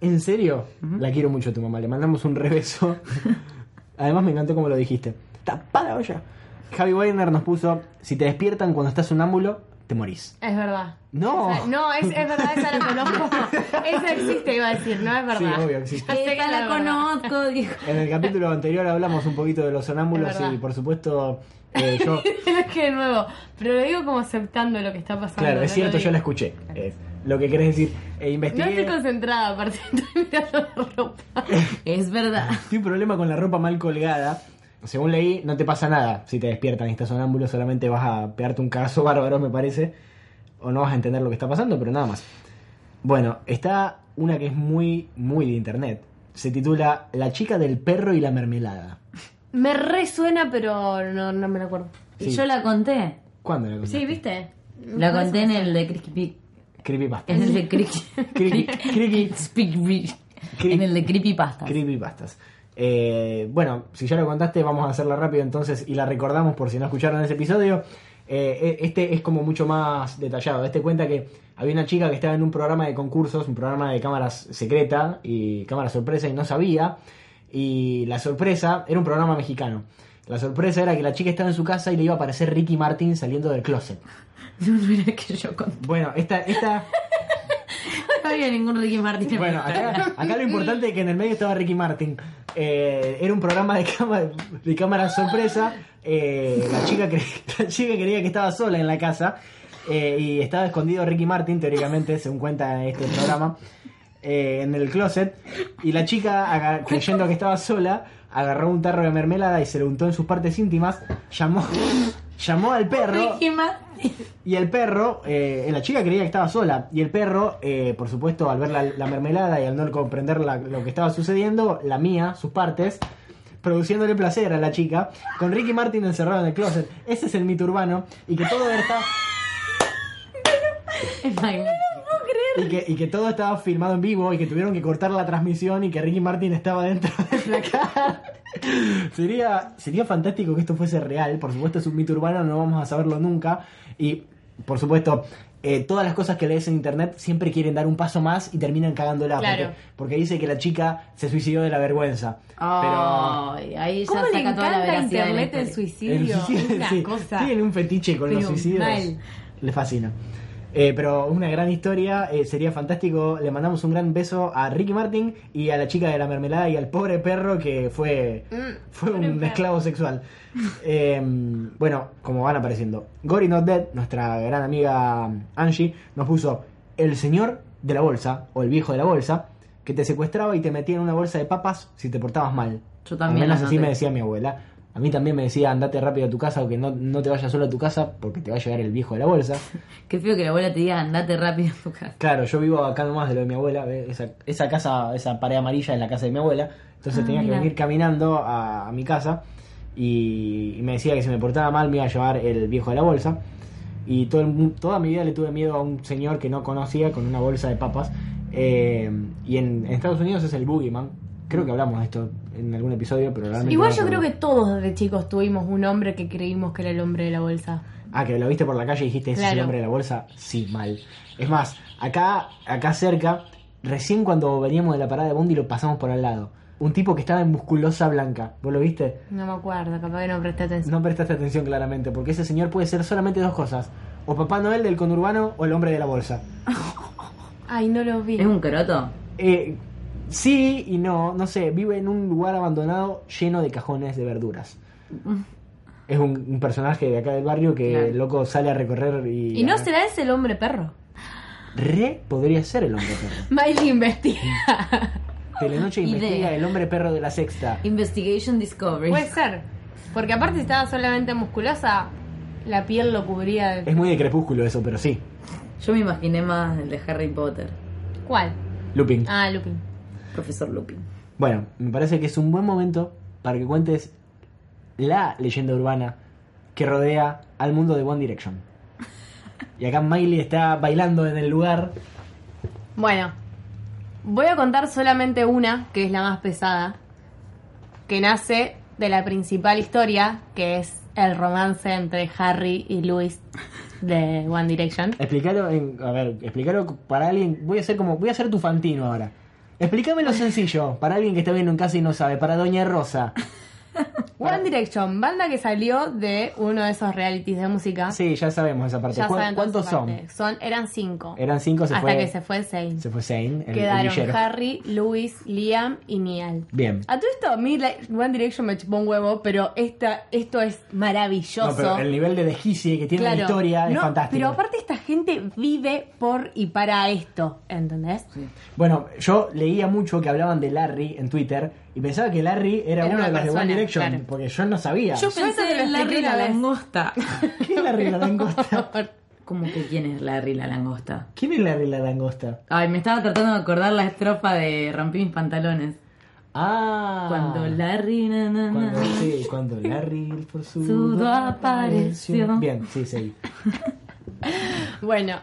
C: en serio? La quiero mucho a tu mamá. Le mandamos un rebeso. Además me encantó como lo dijiste. Tapá la olla. Javi Weiner nos puso, si te despiertan cuando estás sonámbulo, te morís.
A: Es verdad.
C: No.
A: Esa- no, es, es verdad, esa la conozco. esa existe, iba a decir, no es verdad.
C: Sí, obvio existe.
A: Que no
B: la
A: es
B: conozco, dijo.
C: En el capítulo anterior hablamos un poquito de los sonámbulos
A: Es
C: y por supuesto eh, yo...
A: es que de nuevo, pero lo digo como aceptando lo que está pasando.
C: Claro, es cierto, yo la escuché. Es lo que querés decir.
A: No
C: investigué...
A: estoy concentrada, aparte estoy mirando la ropa.
B: Es verdad.
C: Tuve un problema con la ropa mal colgada. Según leí, no te pasa nada si te despiertan y estás sonámbulo, solamente vas a pegarte un cagazo bárbaro, me parece. O no vas a entender lo que está pasando, pero nada más. Bueno, está una que es muy, muy de internet. Se titula La chica del perro y la mermelada.
A: Me resuena, pero no, no me lo acuerdo.
C: Sí.
B: Y yo la conté.
C: ¿Cuándo la contaste?
A: Sí, ¿viste?
B: La conté en el de Creepy.
C: Creepypasta.
B: En el de Creepy.
C: Creepy- creepy-
B: En el de Creepypasta.
C: Creepypastas. Eh, bueno, si ya lo contaste, vamos a hacerla rápido entonces y la recordamos por si no escucharon ese episodio. Eh, este es como mucho más detallado. Este cuenta que había una chica que estaba en un programa de concursos, un programa de cámaras secreta y cámara sorpresa y no sabía. Y la sorpresa era un programa mexicano. La sorpresa era que la chica estaba en su casa y le iba a aparecer Ricky Martin saliendo del closet.
B: No, no era que yo conté.
C: Bueno, esta, esta,
B: No había ningún Ricky Martin. en
C: Bueno,
B: mi
C: acá, acá lo importante es que en el medio estaba Ricky Martin. Eh, era un programa de cámara, de cámara sorpresa. Eh, la, chica cre- la chica creía que estaba sola en la casa. eh, y estaba escondido Ricky Martin, teóricamente, según cuenta este programa, eh, en el closet. Y la chica, aga- creyendo que estaba sola, agarró un tarro de mermelada y se lo untó en sus partes íntimas. Llamó, llamó al perro.
B: Ricky Martin.
C: Y el perro, eh, la chica creía que estaba sola. Y el perro, eh, por supuesto, al ver la, la mermelada y al no comprender la- lo que estaba sucediendo, la mía, sus partes, produciéndole placer a la chica, con Ricky Martin encerrado en el closet. Ese es el mito urbano. Y que todo está. Y que, y que todo estaba filmado en vivo y que tuvieron que cortar la transmisión y que Ricky Martin estaba dentro sería, sería fantástico que esto fuese real. Por supuesto es un mito urbano, no vamos a saberlo nunca. Y por supuesto, eh, todas las cosas que lees en internet siempre quieren dar un paso más y terminan cagándola.
A: Claro.
C: Porque, porque dice que la chica se suicidó de la vergüenza. Pero...
B: Ay, ahí ya
A: ¿Cómo le
B: saca toda la
A: encanta internet el suicidio?
C: El suicidio,
A: Una
C: sí.
A: cosa.
C: Tienen un fetiche con los suicidios.
A: mal.
C: Le fascina. Eh, pero una gran historia, eh, sería fantástico. Le mandamos un gran beso a Ricky Martin y a la chica de la mermelada y al pobre perro que fue,
A: Mm,
C: fue un
A: perro.
C: esclavo sexual. Eh, bueno, como van apareciendo. Gory Not Dead, nuestra gran amiga Angie, nos puso el señor de la bolsa, o el viejo de la bolsa, que te secuestraba y te metía en una bolsa de papas si te portabas mal.
B: Yo también
C: Al menos así me decía mi abuela. A mí también me decía andate rápido a tu casa o que no, no te vayas solo a tu casa porque te va a llegar el viejo de la bolsa.
B: Qué feo que la abuela te diga andate rápido a tu casa.
C: Claro, yo vivo acá nomás de lo de mi abuela, esa, esa casa, esa pared amarilla es la casa de mi abuela, entonces
B: Ah,
C: tenía que venir caminando a, a mi casa y, y me decía que si me portaba mal me iba a llevar el viejo de la bolsa. Y todo el toda mi vida le tuve miedo a un señor que no conocía con una bolsa de papas. Eh, y en, en Estados Unidos es el Boogeyman, creo que hablamos de esto en algún episodio, pero realmente
A: Igual yo creo que todos de chicos tuvimos un hombre que creímos que era el hombre de la bolsa.
C: Ah, que lo viste por la calle y dijiste, ese es el hombre de la bolsa. Sí, mal. Es más, acá, acá cerca, recién cuando veníamos de la parada de Bondi lo pasamos por al lado. Un tipo que estaba en musculosa blanca. ¿Vos lo viste?
A: No me acuerdo, capaz que no presté atención.
C: No prestaste atención claramente, porque ese señor puede ser solamente dos cosas. O Papá Noel del conurbano o el hombre de la bolsa.
A: Ay, no lo vi.
B: ¿Es un croto?
C: Eh, sí y no, no sé, vive en un lugar abandonado lleno de cajones de verduras. Es un, un personaje de acá del barrio que
B: Claro.
C: el loco sale a recorrer y...
A: ¿Y no será ese el hombre perro?
C: Re podría ser el hombre perro.
A: Miley investiga.
C: Telenoche
B: Idea.
C: investiga el hombre perro de la sexta.
B: Investigation Discovery.
A: Puede ser. Porque aparte si estaba solamente musculosa, la piel lo cubría. de-
C: Es muy de crepúsculo eso, pero sí.
B: Yo me imaginé más el de Harry Potter.
A: ¿Cuál?
C: Lupin.
A: Ah, Lupin.
B: Profesor Lupin.
C: Bueno, me parece que es un buen momento para que cuentes la leyenda urbana que rodea al mundo de One Direction. Y acá Miley está bailando en el lugar.
A: Bueno, voy a contar solamente una, que es la más pesada, que nace de la principal historia, que es el romance entre Harry y Louis de One Direction.
C: Explícalo en, a ver, explícalo para alguien, voy a hacer como voy a ser tu fantino ahora. Explícamelo sencillo, para alguien que está viendo en casa y no sabe, para Doña Rosa.
A: One Direction, banda que salió de uno de esos realities de música.
C: Sí, ya sabemos esa parte.
A: Ya
C: ¿Cu-
A: saben toda
C: ¿Cuántos
A: esa
C: son?
A: parte. Son, eran cinco.
C: Eran cinco, se
A: hasta
C: fue.
A: que se fue Zayn.
C: Se fue Zane, el, el
A: Quedaron
C: villero.
A: Harry, Louis, Liam y Niall.
C: Bien.
A: A todo esto, a mí la- One Direction me chupó un huevo, pero esta, esto es maravilloso.
C: No, pero el nivel de desquicie que tiene la
A: Claro.
C: historia es
A: No,
C: fantástico.
A: Pero aparte esta gente vive por y para esto, ¿entendés?
C: Bueno, yo leía mucho que hablaban de Larry en Twitter y pensaba que Larry era,
A: Era
C: uno de los de One Direction,
A: claro.
C: porque yo no sabía.
B: Yo pensé en Larry la langosta.
C: ¿Quién es Larry la langosta?
B: ¿Cómo que quién es Larry la langosta?
C: ¿Quién es Larry la langosta?
B: Ay, me estaba tratando de acordar la estrofa de Rompí mis pantalones.
C: Ah.
B: Cuando Larry na, na, na.
C: Cuando, sí, cuando Larry por su
B: apareció.
C: Bien, sí, sí.
A: Bueno,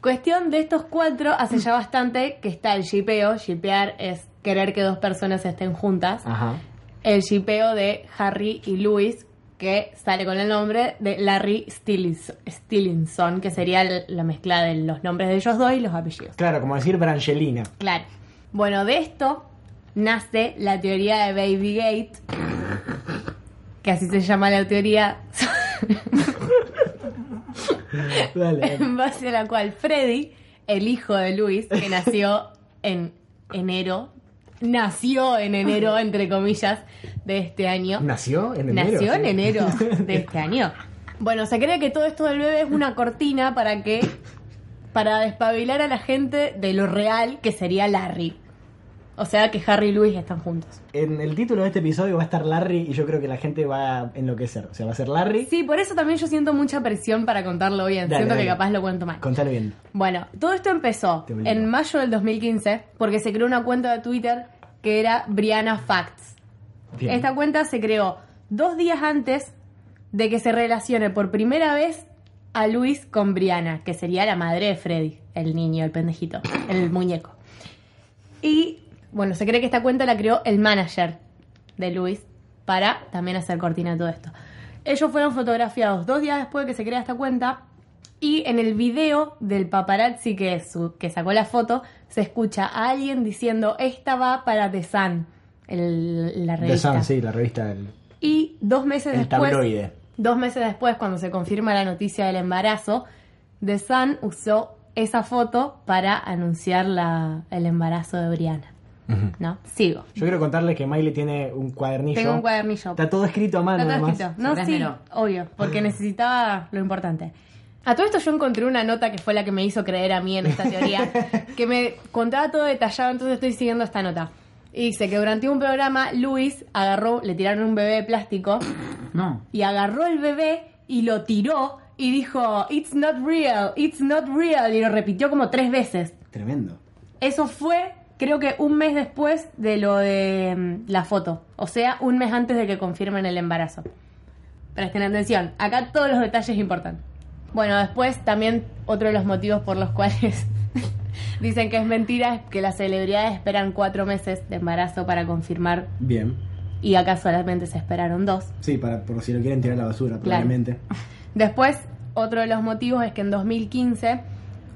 A: cuestión de estos cuatro, hace ya bastante que está el shipeo. Shipear es querer que dos personas estén juntas.
C: Ajá.
A: El shipeo de Harry y Louis, que sale con el nombre de Larry Stillins- Stillinson, que sería la mezcla de los nombres de ellos dos y los apellidos.
C: Claro, como decir Brangelina.
A: Claro. Bueno, de esto nace la teoría de Baby Gate, que así se llama la teoría,
C: Dale.
A: en base a la cual Freddy, el hijo de Luis, que nació en enero, nació en enero, entre comillas, de este año.
C: ¿Nació en enero?
A: Nació en enero de este año. Bueno, se cree que todo esto del bebé es una cortina para que para despabilar a la gente de lo real que sería Larry. O sea que Harry y Luis están juntos.
C: En el título de este episodio va a estar Larry y yo creo que la gente va a enloquecer. O sea, va a ser Larry.
A: Sí, por eso también yo siento mucha presión para contarlo bien.
C: Dale,
A: siento
C: dale.
A: que capaz lo cuento mal.
C: Contale bien.
A: Bueno, todo esto empezó en mayo del 2015 porque se creó una cuenta de Twitter que era Brianna Facts.
C: Bien.
A: Esta cuenta se creó dos días antes de que se relacione por primera vez a Luis con Brianna, que sería la madre de Freddy, el niño, el pendejito, el muñeco. Y bueno, se cree que esta cuenta la creó el manager de Luis para también hacer cortina de todo esto. Ellos fueron fotografiados dos días después de que se crea esta cuenta y en el video del paparazzi que, su- que sacó la foto se escucha a alguien diciendo esta va para The Sun, el- la
C: The
A: revista.
C: Sun, sí, la revista del...
A: Y dos meses
C: El
A: después,
C: tabloide.
A: dos meses después, cuando se confirma la noticia del embarazo, The Sun usó esa foto para anunciar la, el embarazo de Brianna. ¿No? Sigo.
C: Yo quiero contarles que Miley tiene un cuadernillo.
A: Tengo un cuadernillo.
C: Está todo escrito a mano,
A: Está todo
C: además.
A: escrito. No, sí, obvio, porque necesitaba lo importante. A todo esto yo encontré una nota que fue la que me hizo creer a mí en esta teoría, que me contaba todo detallado, entonces estoy siguiendo esta nota. Y dice que durante un programa Luis agarró, le tiraron un bebé de plástico
B: No.
A: y agarró el bebé y lo tiró y dijo, It's not real, it's not real, y lo repitió como tres veces.
C: Tremendo.
A: Eso fue, creo que un mes después de lo de mm, la foto. O sea, un mes antes de que confirmen el embarazo. Presten atención, acá todos los detalles importan. Bueno, después también otro de los motivos por los cuales dicen que es mentira es que las celebridades esperan cuatro meses de embarazo para confirmar
C: Bien.
A: y acá solamente se esperaron dos.
C: Sí, para, por si lo quieren tirar a la basura, probablemente.
A: Después, otro de los motivos es que en 2015,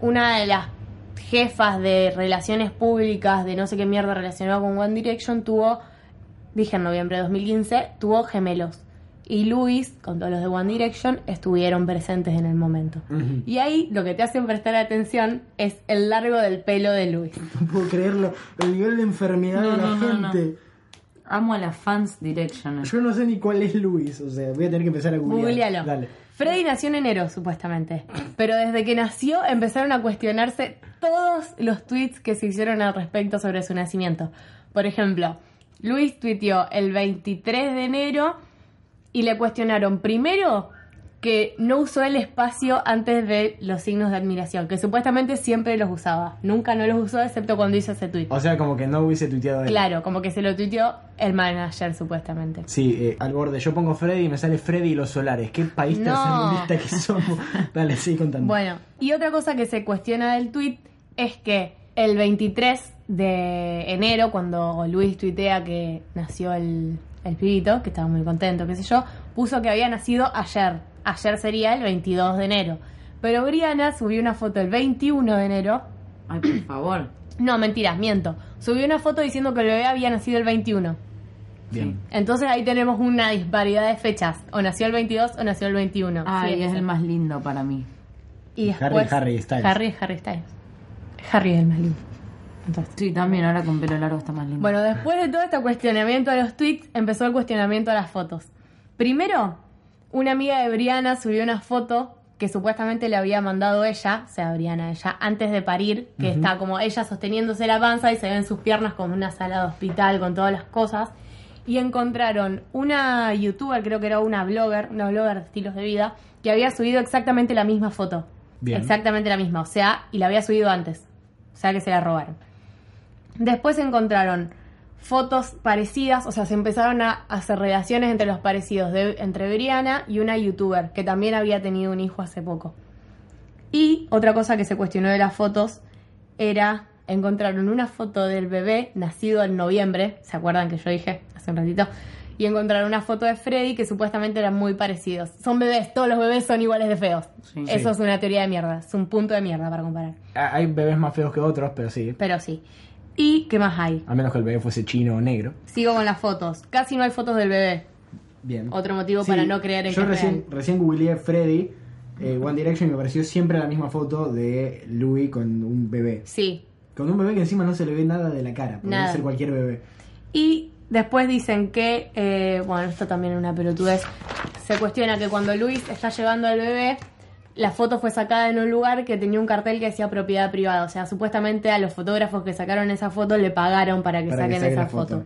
A: una de las jefas de relaciones públicas de no sé qué mierda relacionado con One Direction tuvo, dije en noviembre de 2015, tuvo gemelos. Y Luis, con todos los de One Direction, estuvieron presentes en el momento. Y ahí lo que te hace prestar atención es el largo del pelo de Luis.
C: No puedo creerlo. El nivel de enfermedad
B: No,
C: de la
B: no, no, no.
C: gente.
B: Amo a las fans Direction.
C: Yo no sé ni cuál es Luis. O sea, voy a tener que empezar a googlear.
A: Googlealo.
C: Dale.
A: Freddy nació en enero, supuestamente. Pero desde que nació empezaron a cuestionarse todos los tweets que se hicieron al respecto sobre su nacimiento. Por ejemplo, Luis tuiteó el 23 de enero y le cuestionaron primero que no usó el espacio antes de los signos de admiración, que supuestamente siempre los usaba. Nunca no los usó excepto cuando hizo ese tweet.
C: O sea, como que no hubiese tuiteado él.
A: Claro, como que se lo tuiteó el manager supuestamente.
C: Sí, eh, al borde. Yo pongo Freddy y me sale Freddy y los solares. Qué país
A: No.
C: tercermundista que somos. Dale, sí, contando.
A: Bueno, y otra cosa que se cuestiona del tweet es que el 23 de enero, cuando Luis tuitea que nació el, el pibito, que estaba muy contento, qué sé yo, puso que había nacido ayer. Ayer sería el 22 de enero. Pero Brianna subió una foto el 21 de enero.
B: Ay, por favor.
A: No, mentiras, miento. Subió una foto diciendo que el bebé había nacido el 21.
C: Bien.
A: Entonces ahí tenemos una disparidad de fechas. O nació el 22 o nació el 21.
B: Ay,
A: Sí,
B: es
A: ese.
B: el más lindo para mí.
A: Y
C: Harry,
A: después,
C: Harry Styles.
A: Harry es Harry Styles. Harry es el más lindo. Entonces,
B: Sí, también ahora con pelo largo está más lindo.
A: Bueno, después de todo este cuestionamiento a los tweets, empezó el cuestionamiento a las fotos. Primero, una amiga de Briana subió una foto que supuestamente le había mandado ella, o sea, Briana, ella, antes de parir, que está como ella sosteniéndose la panza y se ven sus piernas como una sala de hospital con todas las cosas. Y encontraron una youtuber, creo que era una blogger, una blogger de estilos de vida, que había subido exactamente la misma foto.
C: Bien.
A: Exactamente la misma, o sea, y la había subido antes. O sea, que se la robaron. Después encontraron fotos parecidas, o sea, se empezaron a hacer relaciones entre los parecidos de, entre Briana y una youtuber que también había tenido un hijo hace poco. Y otra cosa que se cuestionó de las fotos era, encontraron una foto del bebé nacido en noviembre, ¿se acuerdan que yo dije hace un ratito? Y encontraron una foto de Freddy que supuestamente eran muy parecidos. Son bebés, todos los bebés son iguales de feos.
B: Sí.
A: Eso es una teoría de mierda, es un punto de mierda para comparar.
C: Ah, Hay bebés más feos que otros, pero sí.
A: Pero sí. ¿Y qué más hay?
C: A menos que el bebé fuese chino o negro.
A: Sigo con las fotos. Casi no hay fotos del bebé.
C: Bien.
A: Otro motivo para no creer en
C: yo
A: que
C: recién,
A: real.
C: recién googleé Freddy, eh, One Direction, y me pareció siempre la misma foto de Louis con un bebé.
A: Sí.
C: Con un bebé que encima no se le ve nada de la cara. Podría
A: Nada.
C: ser cualquier bebé.
A: Y después dicen que, eh, bueno, esto también es una pelotudez. Se cuestiona que cuando Luis está llevando al bebé, la foto fue sacada en un lugar que tenía un cartel que decía propiedad privada. O sea, supuestamente a los fotógrafos que sacaron esa foto le pagaron para que
C: Para que
A: saquen esa
C: foto.
A: foto.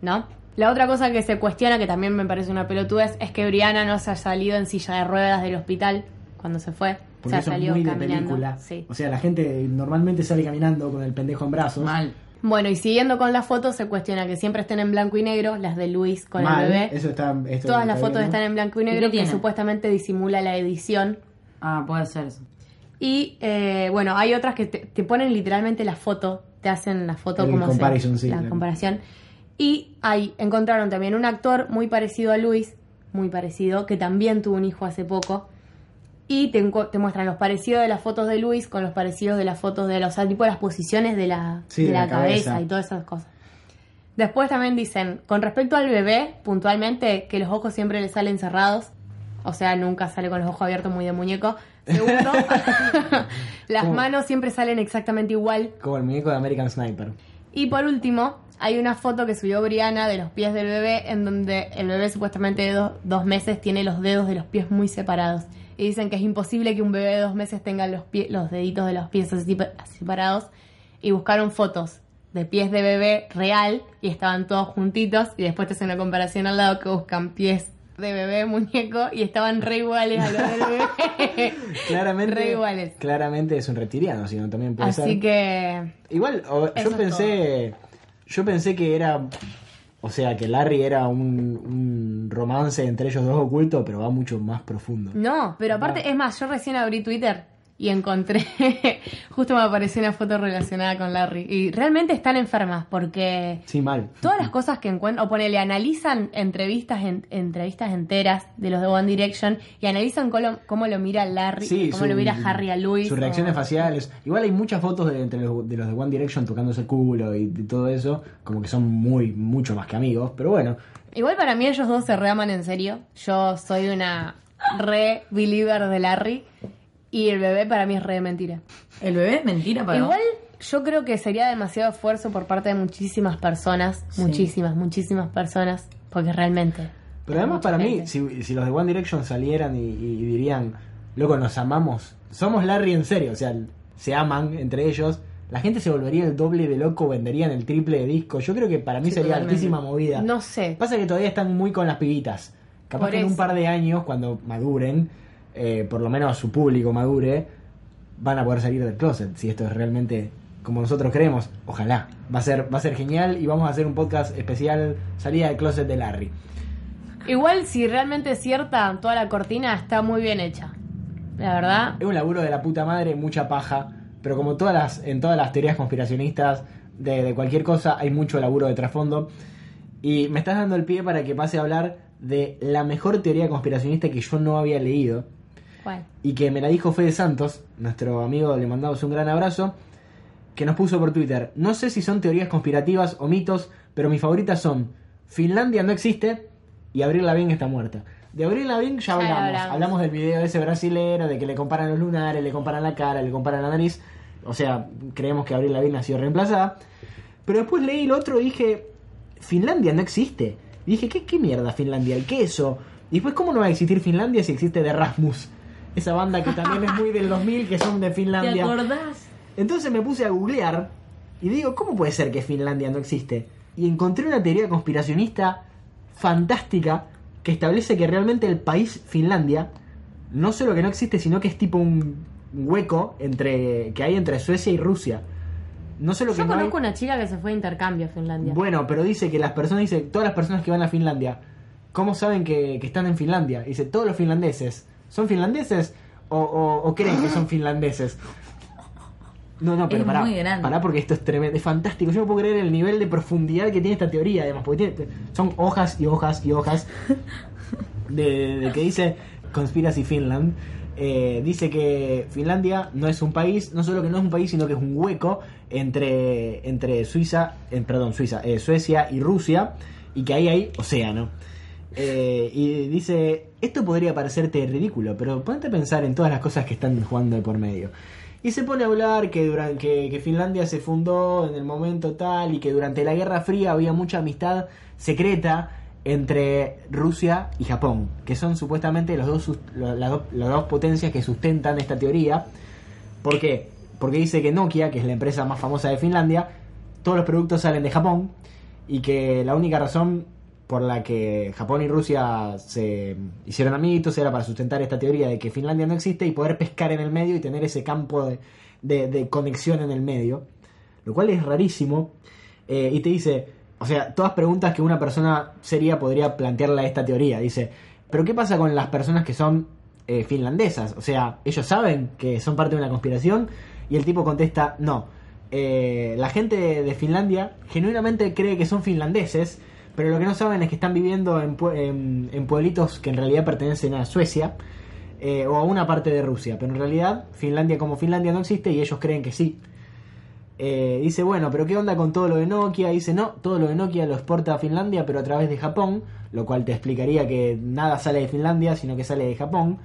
A: ¿No? La otra cosa que se cuestiona, que también me parece una pelotudez, es que Briana no se ha salido en silla de ruedas del hospital cuando se fue.
C: Porque
A: se ha
C: eso es
A: salido
C: muy de película.
A: Sí.
C: O sea, la gente normalmente sale caminando con el pendejo en brazos.
B: Mal.
A: Bueno, y siguiendo con las fotos, se cuestiona que siempre estén en blanco y negro, las de Luis con
C: Mal,
A: el bebé.
C: Eso está, esto
A: Todas las fotos están en blanco y
B: ¿Y
A: negro,
B: qué
A: que
B: tiene?
A: supuestamente disimula la edición.
B: Ah, puede ser eso.
A: Y eh, bueno, hay otras que te, te ponen literalmente la foto, te hacen la foto
C: El
A: como se-
C: comparison, sí,
A: la
C: claro.
A: comparación. Y ahí encontraron también un actor muy parecido a Luis, muy parecido, que también tuvo un hijo hace poco. Y te, te muestran los parecidos de las fotos de Luis con los parecidos de las fotos de los, o sea, tipo las posiciones de la,
C: Sí,
A: de
C: de
A: la
C: la
A: cabeza.
C: cabeza.
A: y todas esas cosas. Después también dicen, con respecto al bebé, puntualmente, que los ojos siempre le salen cerrados. O sea, nunca sale con los ojos abiertos muy de muñeco. Segundo, las
C: ¿Cómo?
A: manos siempre salen exactamente igual.
C: Como el muñeco de American Sniper.
A: Y por último, hay una foto que subió Briana de los pies del bebé, en donde el bebé supuestamente de do- dos meses tiene los dedos de los pies muy separados. Y dicen que es imposible que un bebé de dos meses tenga los, pie- los deditos de los pies así separados. Y buscaron fotos de pies de bebé real y estaban todos juntitos. Y después te hacen una comparación al lado que buscan pies de bebé muñeco y estaban re iguales a los del bebé.
C: Claramente,
A: Re iguales.
C: claramente es un reptiliano, sino también puede ser.
A: Así que
C: Igual, o- yo pensé. Yo pensé que era. O sea, que Larry era un, un romance entre ellos dos oculto, pero va mucho más profundo.
A: No, pero aparte, es más, yo recién abrí Twitter y encontré, justo me apareció una foto relacionada con Larry. Y realmente están enfermas porque
C: Sí, mal.
A: todas las cosas que encuentran, o ponele, analizan entrevistas en- entrevistas enteras de los de One Direction y analizan cómo, cómo lo mira Larry,
C: Sí,
A: cómo
C: su-
A: lo mira Harry a Louis.
C: Sus
A: o-
C: reacciones faciales. Igual hay muchas fotos de, entre los, de los de One Direction tocándose el culo y de todo eso. Como que son muy, mucho más que amigos. Pero bueno,
A: Igual para mí ellos dos se reaman en serio. Yo soy una re believer de Larry y el bebé para mí es re de mentira.
B: El bebé es mentira para
A: Igual yo creo que sería demasiado esfuerzo por parte de muchísimas personas,
B: Sí.
A: muchísimas, muchísimas personas, porque realmente...
C: Pero además para mí,
A: gente.
C: si, si los de One Direction salieran y, y dirían, loco, nos amamos, somos Larry en serio, o sea, se aman entre ellos, la gente se volvería el doble de loco, venderían el triple de discos. Yo creo que para mí
B: Sí,
C: sería
B: totalmente.
C: altísima movida.
A: No sé.
C: Pasa que todavía están muy con las pibitas. Capaz
A: Por
C: que en un par de años, cuando maduren, eh, por lo menos su público madure, van a poder salir del closet. Si esto es realmente como nosotros creemos, ojalá. Va a ser, va a ser genial y vamos a hacer un podcast especial salida del closet de Larry.
A: Igual si realmente es cierta, toda la cortina está muy bien hecha. La verdad,
C: Es un laburo de la puta madre, mucha paja, pero como todas las, en todas las teorías conspiracionistas de, de cualquier cosa, hay mucho laburo de trasfondo. Y me estás dando el pie para que pase a hablar de la mejor teoría conspiracionista que yo no había leído
A: ¿cuál?
C: y que me la dijo Fede Santos, nuestro amigo, le mandamos un gran abrazo, que nos puso por Twitter. No sé si son teorías conspirativas o mitos, pero mis favoritas son Finlandia no existe y Abril Lavigne está muerta. De Abril Lavigne ya
A: Ya
C: hablamos.
A: hablamos.
C: Hablamos del video ese brasilero, de que le comparan los lunares, le comparan la cara, le comparan la nariz. O sea, creemos que Abril Lavigne ha sido reemplazada. Pero después leí el otro y dije, Finlandia no existe. Y dije, ¿qué, qué mierda Finlandia? ¿El queso? Y después, ¿cómo no va a existir Finlandia si existe de Rasmus? Esa banda que también es muy del 2000, que son de
B: ¿Te
C: Finlandia.
B: acordás?
C: Entonces me puse a googlear y digo, ¿cómo puede ser que Finlandia no existe? Y encontré una teoría conspiracionista fantástica que establece que realmente el país Finlandia no solo que no existe, sino que es tipo un hueco entre que hay entre Suecia y Rusia. No solo que
A: Yo
C: no hay-
A: conozco una chica que se fue de intercambio a Finlandia.
C: Bueno, pero dice que las personas, dice, todas las personas que van a Finlandia, ¿cómo saben que, que están en Finlandia? Dice, todos los finlandeses, ¿son finlandeses o, o- o creen que son finlandeses? No, no, pero
B: Es
C: pará,
B: muy grande.
C: pará porque esto es tremendo, es fantástico. Yo no puedo creer el nivel de profundidad que tiene esta teoría, además, porque tiene- son hojas y hojas y hojas de, de que dice Conspiracy Finland. eh, dice que Finlandia no es un país, no solo que no es un país, sino que es un hueco entre, entre Suiza, eh, perdón, Suiza, eh, Suecia y Rusia, y que ahí hay océano. Eh, y dice, esto podría parecerte ridículo, pero ponte a pensar en todas las cosas que están jugando de por medio. Y se pone a hablar que, durante, que, Finlandia se fundó en el momento tal y que durante la Guerra Fría había mucha amistad secreta entre Rusia y Japón, que son supuestamente los dos, las, dos, las dos potencias que sustentan esta teoría. ¿Por qué? Porque dice que Nokia, que es la empresa más famosa de Finlandia, todos los productos salen de Japón y que la única razón por la que Japón y Rusia se hicieron amiguitos era para sustentar esta teoría de que Finlandia no existe y poder pescar en el medio y tener ese campo de, conexión en el medio, lo cual es rarísimo. Eh, y te dice, o sea, todas preguntas que una persona seria podría plantearle a esta teoría. Dice, pero ¿qué pasa con las personas que son eh, finlandesas? O sea, ellos saben que son parte de una conspiración y el tipo contesta, no. Eh, la gente de Finlandia genuinamente cree que son finlandeses, pero lo que no saben es que están viviendo en, en- en pueblitos que en realidad pertenecen a Suecia eh, o a una parte de Rusia, pero en realidad Finlandia como Finlandia no existe y ellos creen que sí. Eh, dice, bueno, pero ¿qué onda con todo lo de Nokia? Dice, no, todo lo de Nokia lo exporta a Finlandia, pero a través de Japón, lo cual te explicaría que nada sale de Finlandia, sino que sale de Japón.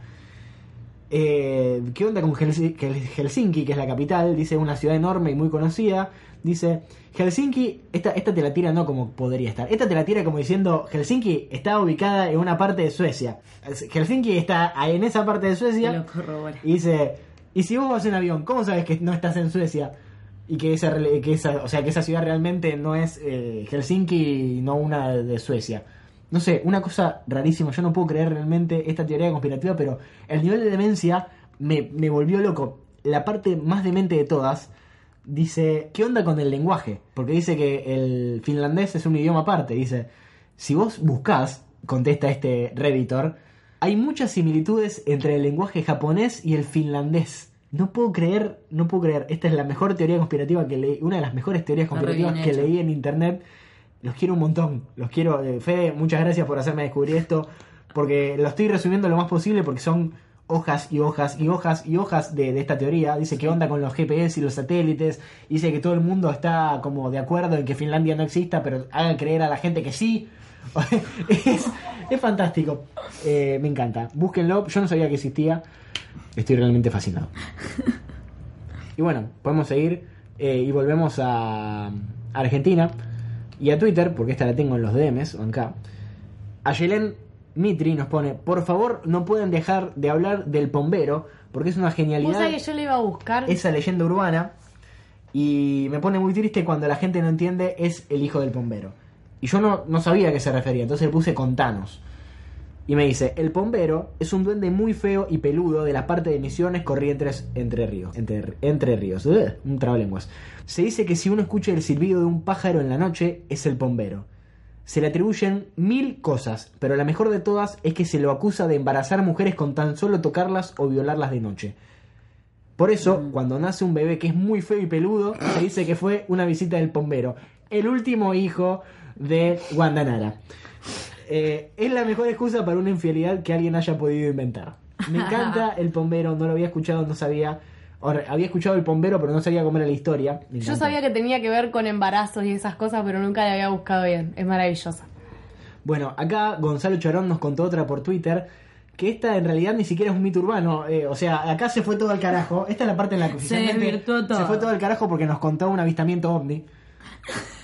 C: Eh, ¿Qué onda con Helsi- Hel- Helsinki, que es la capital? Dice, una ciudad enorme y muy conocida. Dice, Helsinki, esta, esta te la tira no como podría estar. Esta te la tira como diciendo, Helsinki está ubicada en una parte de Suecia. Helsinki está ahí en esa parte de Suecia. Y dice, y si vos vas en avión, ¿cómo sabes que no estás en Suecia? Y que esa, que esa, o sea, que esa ciudad realmente no es eh, Helsinki y no una de Suecia. No sé, una cosa rarísima. Yo no puedo creer realmente esta teoría conspirativa, pero el nivel de demencia me, me volvió loco. La parte más demente de todas dice, ¿qué onda con el lenguaje? Porque dice que el finlandés es un idioma aparte. Dice, si vos buscás, contesta este Redditor, hay muchas similitudes entre el lenguaje japonés y el finlandés. No puedo creer, no puedo creer. Esta es la mejor teoría conspirativa que leí, una de las mejores teorías conspirativas que leí en internet. Los quiero un montón, los quiero. eh, Fede, muchas gracias por hacerme descubrir esto, porque lo estoy resumiendo lo más posible porque son hojas y hojas y hojas y hojas de, de esta teoría. Dice que onda con los GPS y los satélites. Dice que todo el mundo está como de acuerdo en que Finlandia no exista, pero hagan creer a la gente que sí. es, es fantástico. Eh, me encanta. Búsquenlo. Yo no sabía que existía. Estoy realmente fascinado. Y bueno, podemos seguir eh, y volvemos a Argentina y a Twitter, porque esta la tengo en los DMs, o acá. Ayelen Mitri nos pone, por favor no pueden dejar de hablar del pombero, porque es una genialidad
A: sabés que yo le iba a buscar.
C: esa leyenda urbana y me pone muy triste cuando la gente no entiende es el hijo del pombero. Y yo no, no sabía a qué se refería, entonces le puse contanos. Y me dice, el pombero es un duende muy feo y peludo de la parte de Misiones Corrientes Entre Ríos. Entre, entre Ríos, Ugh, un trabalenguas. Se dice que si uno escucha el silbido de un pájaro en la noche, es el pombero. Se le atribuyen mil cosas, pero la mejor de todas es que se lo acusa de embarazar mujeres con tan solo tocarlas o violarlas de noche. Por eso, cuando nace un bebé que es muy feo y peludo, se dice que fue una visita del pombero, el último hijo de Guandanara. Eh, es la mejor excusa para una infidelidad que alguien haya podido inventar. Me encanta el pombero, no lo había escuchado, no sabía. Había escuchado el pombero, pero no sabía cómo era la historia.
A: Yo sabía que tenía que ver con embarazos y esas cosas, pero nunca la había buscado bien. Es maravillosa.
C: Bueno, acá Gonzalo Charón nos contó otra por Twitter. Que esta en realidad ni siquiera es un mito urbano. eh, o sea, acá se fue todo al carajo. Esta es la parte en la que
B: Se todo.
C: se fue todo al carajo porque nos contó un avistamiento ovni.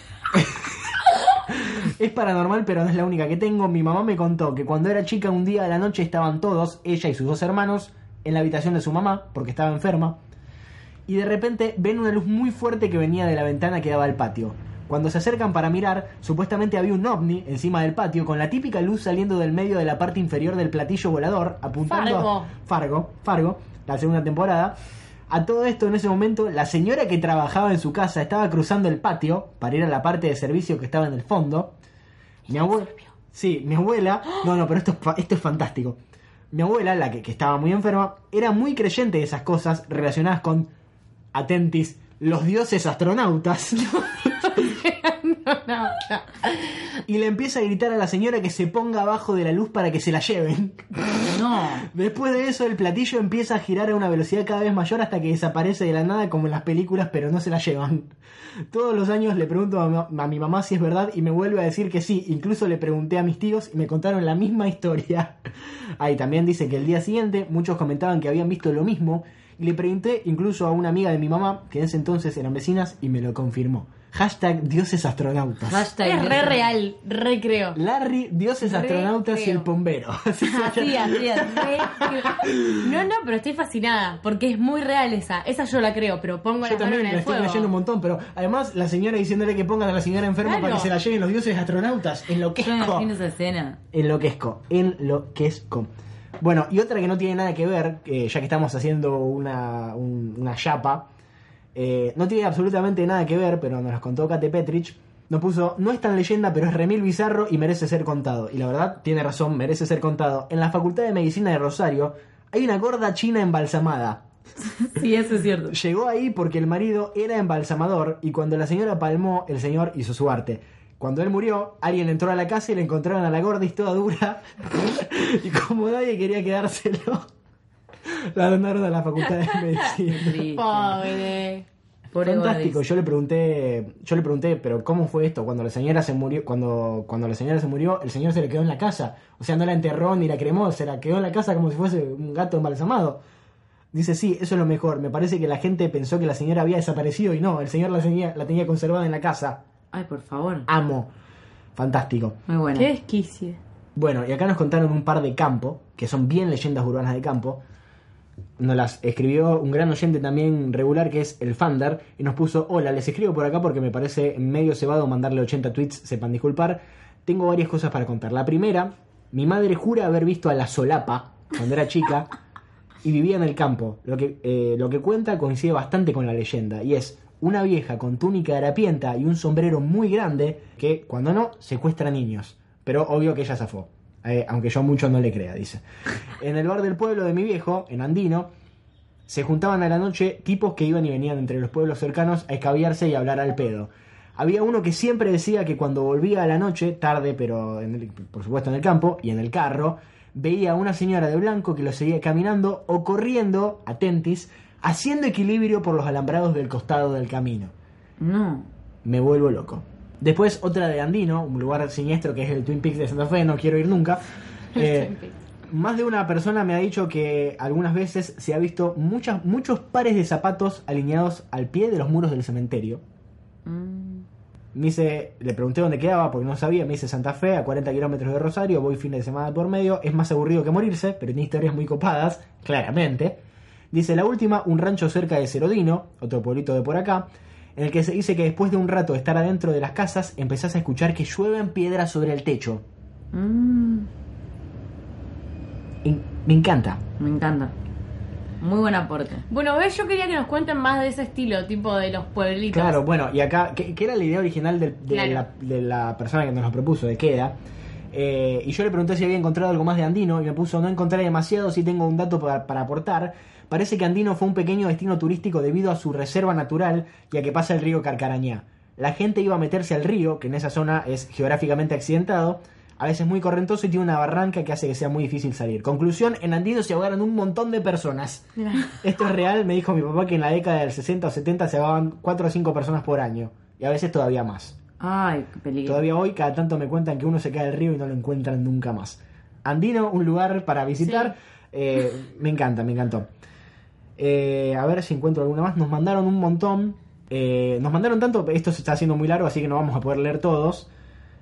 C: Es paranormal, pero no es la única que tengo. Mi mamá me contó que cuando era chica un día a la noche estaban todos, ella y sus dos hermanos, en la habitación de su mamá, porque estaba enferma. Y de repente ven una luz muy fuerte que venía de la ventana que daba al patio. Cuando se acercan para mirar, supuestamente había un ovni encima del patio con la típica luz saliendo del medio de la parte inferior del platillo volador, apuntando
A: Fargo.
C: a Fargo, Fargo, la segunda temporada. A todo esto, en ese momento, la señora que trabajaba en su casa estaba cruzando el patio para ir a la parte de servicio que estaba en el fondo. Mi abuela. Sí, mi abuela. No, no, pero esto es, esto es fantástico. Mi abuela, la que, que estaba muy enferma, era muy creyente de esas cosas relacionadas con. Atentis, los dioses astronautas.
A: no, no, no.
C: y le empieza a gritar a la señora que se ponga abajo de la luz para que se la lleven.
B: No.
C: Después de eso, el platillo empieza a girar a una velocidad cada vez mayor hasta que desaparece de la nada como en las películas, pero no se la llevan. Todos los años le pregunto a, ma- a mi mamá si es verdad y me vuelve a decir que sí. Incluso le pregunté a mis tíos y me contaron la misma historia. Ahí también dice que el día siguiente muchos comentaban que habían visto lo mismo. Y le pregunté incluso a una amiga de mi mamá, que en ese entonces eran vecinas, y me lo confirmó. Hashtag dioses astronautas.
B: Hashtag
A: Es re real, re creo.
C: Larry, dioses
A: Re
C: astronautas y el pombero.
A: Así, así. No, no, pero estoy fascinada, porque es muy real esa. Esa yo la creo, pero pongo
C: Yo
A: la
C: también
A: en
C: la
A: el
C: estoy
A: fuego.
C: leyendo un montón, pero además la señora diciéndole que pongan a la señora enferma
A: Claro.
C: para que se la lleven los dioses astronautas.
B: Yo me
C: Enloquezco.
B: imagino esa escena.
C: Enloquezco. Enloquezco. Bueno, y otra que no tiene nada que ver, eh, ya que estamos haciendo una, un- una chapa, eh, no tiene absolutamente nada que ver, pero nos las contó Kate Petrich. Nos puso, no es tan leyenda, pero es remil bizarro y merece ser contado. Y la verdad, tiene razón, merece ser contado. En la Facultad de Medicina de Rosario hay una gorda china embalsamada.
B: Sí, eso es cierto.
C: Llegó ahí porque el marido era embalsamador y cuando la señora palmó, el señor hizo su arte. Cuando él murió, alguien entró a la casa y le encontraron a la gorda y toda dura. y como nadie quería quedárselo, la donaron a la facultad de medicina.
B: Triste.
A: Pobre.
B: Pobre
C: Fantástico, yo le pregunté, yo le pregunté, pero ¿cómo fue esto? Cuando la señora se murió, cuando, cuando la señora se murió, el señor se le quedó en la casa. O sea, no la enterró ni la cremó, se la quedó en la casa como si fuese un gato embalsamado. Dice, sí, eso es lo mejor. Me parece que la gente pensó que la señora había desaparecido y no, el señor la tenía, la tenía conservada en la casa.
B: Ay, por favor.
C: Amo. Fantástico.
B: Muy buena.
A: Qué desquicie.
C: Bueno, y acá nos contaron un par de campo, que son bien leyendas urbanas de campo. Nos las escribió un gran oyente también regular que es el Fander y nos puso, hola, les escribo por acá porque me parece medio cebado mandarle 80 tweets, sepan disculpar. Tengo varias cosas para contar. La primera, mi madre jura haber visto a la solapa cuando era chica y vivía en el campo. Lo que, eh, lo que cuenta coincide bastante con la leyenda y es una vieja con túnica harapienta y un sombrero muy grande que, cuando no, secuestra niños. Pero obvio que ella zafó. Eh, aunque yo mucho no le crea, dice. En el bar del pueblo de mi viejo, en Andino, se juntaban a la noche tipos que iban y venían entre los pueblos cercanos a escabiarse y hablar al pedo. Había uno que siempre decía que cuando volvía a la noche, tarde, pero en el- por supuesto en el campo y en el carro, veía a una señora de blanco que lo seguía caminando o corriendo, atentis, haciendo equilibrio por los alambrados del costado del camino.
B: No.
C: Me vuelvo loco. Después otra de Andino, un lugar siniestro que es el Twin Peaks de Santa Fe, no quiero ir nunca. Eh, más de una persona me ha dicho que algunas veces se ha visto muchas, muchos pares de zapatos alineados al pie de los muros del cementerio.
B: Mm.
C: Me dice, le pregunté dónde quedaba porque no sabía, me dice Santa Fe, a 40 kilómetros de Rosario, voy fin de semana por medio, es más aburrido que morirse, pero tiene historias muy copadas, claramente. Dice la última, un rancho cerca de Cerodino, otro pueblito de por acá, en el que se dice que después de un rato de estar adentro de las casas, empezás a escuchar que llueven piedras sobre el techo.
B: Mm.
C: Y me encanta.
B: Me encanta. Muy buen aporte.
A: Bueno, ves, yo quería que nos cuenten más de ese estilo, tipo de los pueblitos.
C: Claro, bueno, y acá, que, que era la idea original de,
A: Claro.
C: la, de la persona que nos lo propuso, de Queda. Eh, y yo le pregunté si había encontrado algo más de Andino y me puso, no encontré demasiado, si tengo un dato para, para aportar. Parece que Andino fue un pequeño destino turístico debido a su reserva natural y a que pasa el río Carcarañá. La gente iba a meterse al río, que en esa zona es geográficamente accidentado, a veces muy correntoso y tiene una barranca que hace que sea muy difícil salir. Conclusión, en Andino se ahogaron un montón de personas. Esto es real, me dijo mi papá que en la década del 60 o 70 se ahogaban 4 o 5 personas por año. Y a veces todavía más.
B: Ay, qué peligro.
C: Todavía hoy cada tanto me cuentan que uno se cae del río y no lo encuentran nunca más. Andino, un lugar para visitar. Eh, me encanta, me encantó. Eh, a ver si encuentro alguna más. Nos mandaron un montón. Eh, nos mandaron tanto, esto se está haciendo muy largo, así que no vamos a poder leer todos.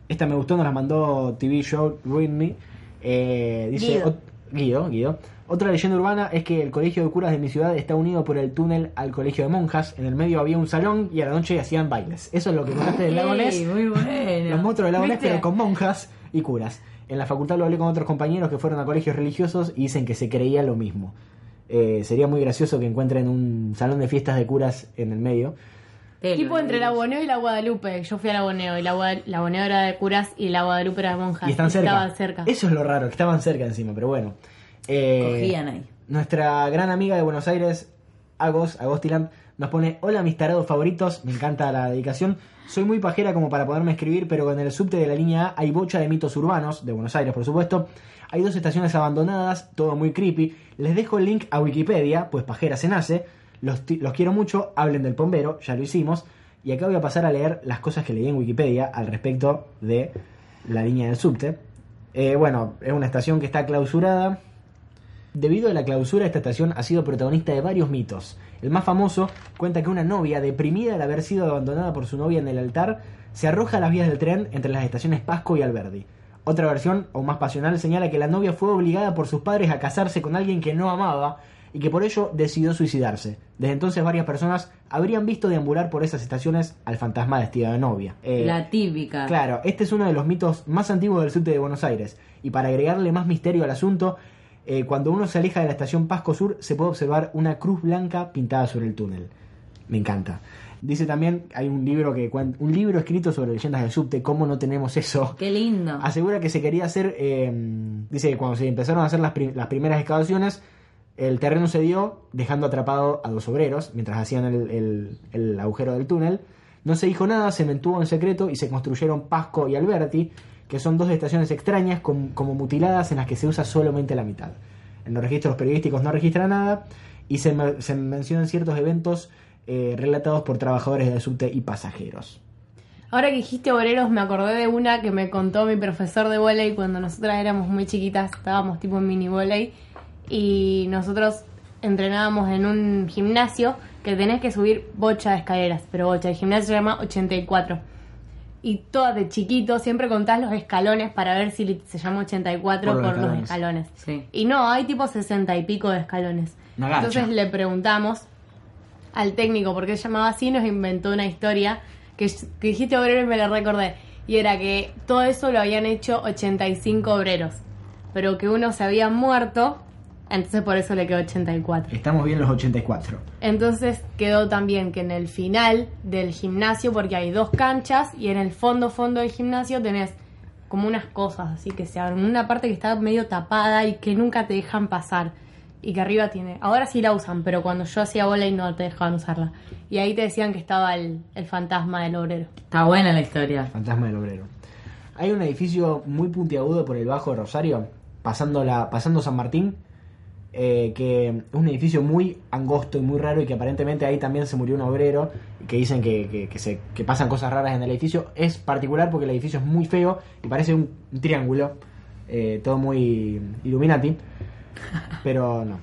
C: Esta me gustó, nos la mandó TV Show Ruin Me. Eh, dice
A: Guido.
C: Guido, Guido. Otra leyenda urbana es que el colegio de curas de mi ciudad está unido por el túnel al colegio de monjas. En el medio había un salón y a la noche hacían bailes. Eso es lo que contaste del lago Ness.
B: Ey, muy bueno.
C: Los monstruos del lago Ness,
B: ¿Viste?
C: pero con monjas y curas. En la facultad lo hablé con otros compañeros que fueron a colegios religiosos y dicen que se creía lo mismo. Eh, sería muy gracioso que encuentren un salón de fiestas de curas en el medio.
B: Pelo,
A: Tipo entre la. Boneo y la Guadalupe. Yo fui a la Boneo y la, la Boneo era de curas y la Guadalupe era de monjas.
C: Y están cerca.
A: Estaba cerca.
C: Eso es lo raro, que estaban cerca encima, pero bueno. Eh,
B: Cogían ahí.
C: Nuestra gran amiga de Buenos Aires, Agos, Agostiland, nos pone, hola mis tarados favoritos, me encanta la dedicación. Soy muy pajera como para poderme escribir, pero en el subte de la línea A hay bocha de mitos urbanos, de Buenos Aires por supuesto. Hay dos estaciones abandonadas, todo muy creepy. Les dejo el link a Wikipedia, pues pajera se nace. Los, los quiero mucho, hablen del bombero, ya lo hicimos. Y acá voy a pasar a leer las cosas que leí en Wikipedia al respecto de la línea del subte. Eh, bueno, es una estación que está clausurada, Debido a la clausura, esta estación ha sido protagonista de varios mitos. El más famoso cuenta que una novia, deprimida al haber sido abandonada por su novia en el altar, se arroja a las vías del tren entre las estaciones Pasco y Alberdi. Otra versión, aún más pasional, señala que la novia fue obligada por sus padres a casarse con alguien que no amaba y que por ello decidió suicidarse. Desde entonces varias personas habrían visto deambular por esas estaciones al fantasma vestido de novia. Eh,
B: La típica.
C: Claro, este es uno de los mitos más antiguos del subte de Buenos Aires. Y para agregarle más misterio al asunto, eh, cuando uno se aleja de la estación Pasco Sur, se puede observar una cruz blanca pintada sobre el túnel. Me encanta. Dice también, hay un libro que un libro escrito sobre leyendas del subte, ¿cómo no tenemos eso?
B: Qué lindo.
C: Asegura que se quería hacer, eh, dice que cuando se empezaron a hacer las, las primeras excavaciones, el terreno se dio dejando atrapado a dos obreros mientras hacían el, el- el agujero del túnel. No se dijo nada, se mantuvo en secreto y se construyeron Pasco y Alberti, que son dos estaciones extrañas com- como mutiladas en las que se usa solamente la mitad. En los registros periodísticos no registra nada y se, me- se mencionan ciertos eventos eh, relatados por trabajadores del subte y pasajeros.
A: Ahora que dijiste obreros, me acordé de una que me contó mi profesor de volei cuando nosotras éramos muy chiquitas, estábamos tipo en mini volei y nosotros entrenábamos en un gimnasio que tenés que subir bocha de escaleras, pero bocha, el gimnasio se llama 84. Y todas de chiquito siempre contás los escalones para ver si se llama 84
C: Por
A: por,
C: los escalones.
B: Sí.
A: Y no, hay tipo 60 y pico de escalones.
C: Una gacha.
A: Entonces le preguntamos al técnico por qué llamaba así, nos inventó una historia que, que dijiste obrero y me la recordé. Y era que todo eso lo habían hecho 85 obreros, pero que uno se había muerto, entonces por eso le quedó 84.
C: Estamos bien los 84.
A: Entonces quedó también que en el final del gimnasio, porque hay dos canchas y en el fondo fondo del gimnasio tenés como unas cosas así que se abren, una parte que está medio tapada y que nunca te dejan pasar y que arriba tiene, ahora sí la usan, pero cuando yo hacía volei no te dejaban usarla y ahí te decían que estaba el, el fantasma del obrero.
B: Está buena la historia.
C: Fantasma del obrero. Hay un edificio muy puntiagudo por el Bajo de Rosario, pasando, la, pasando San Martín, eh, que es un edificio muy angosto y muy raro y que aparentemente ahí también se murió un obrero que dicen que, que- que se, que pasan cosas raras en el edificio. Es particular porque el edificio es muy feo y parece un, un triángulo, eh, todo muy Illuminati, pero no.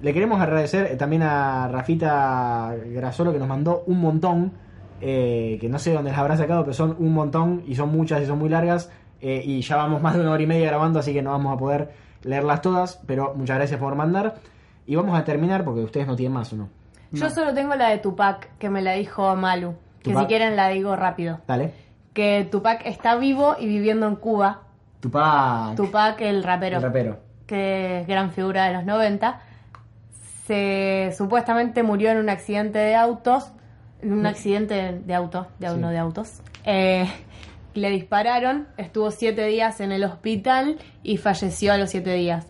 C: Le queremos agradecer eh, también a Rafita Grasolo que nos mandó un montón, eh, que no sé dónde las habrá sacado, pero son un montón y son muchas y son muy largas. eh, y ya vamos más de una hora y media grabando, así que no vamos a poder leerlas todas, pero muchas gracias por mandar. Y vamos a terminar porque ustedes no tienen más, ¿o no?
A: Yo solo tengo la de Tupac que me la dijo Malu, que
C: Tupac.
A: si quieren la digo rápido.
C: Dale.
A: Que Tupac está vivo y viviendo en Cuba.
C: Tupac.
A: Tupac el rapero.
C: El rapero.
A: que es gran figura de los 90, se supuestamente murió en un accidente de autos, en un accidente de auto, de
C: Sí.
A: uno de autos. Eh, le dispararon, estuvo siete días en el hospital y falleció a los siete días.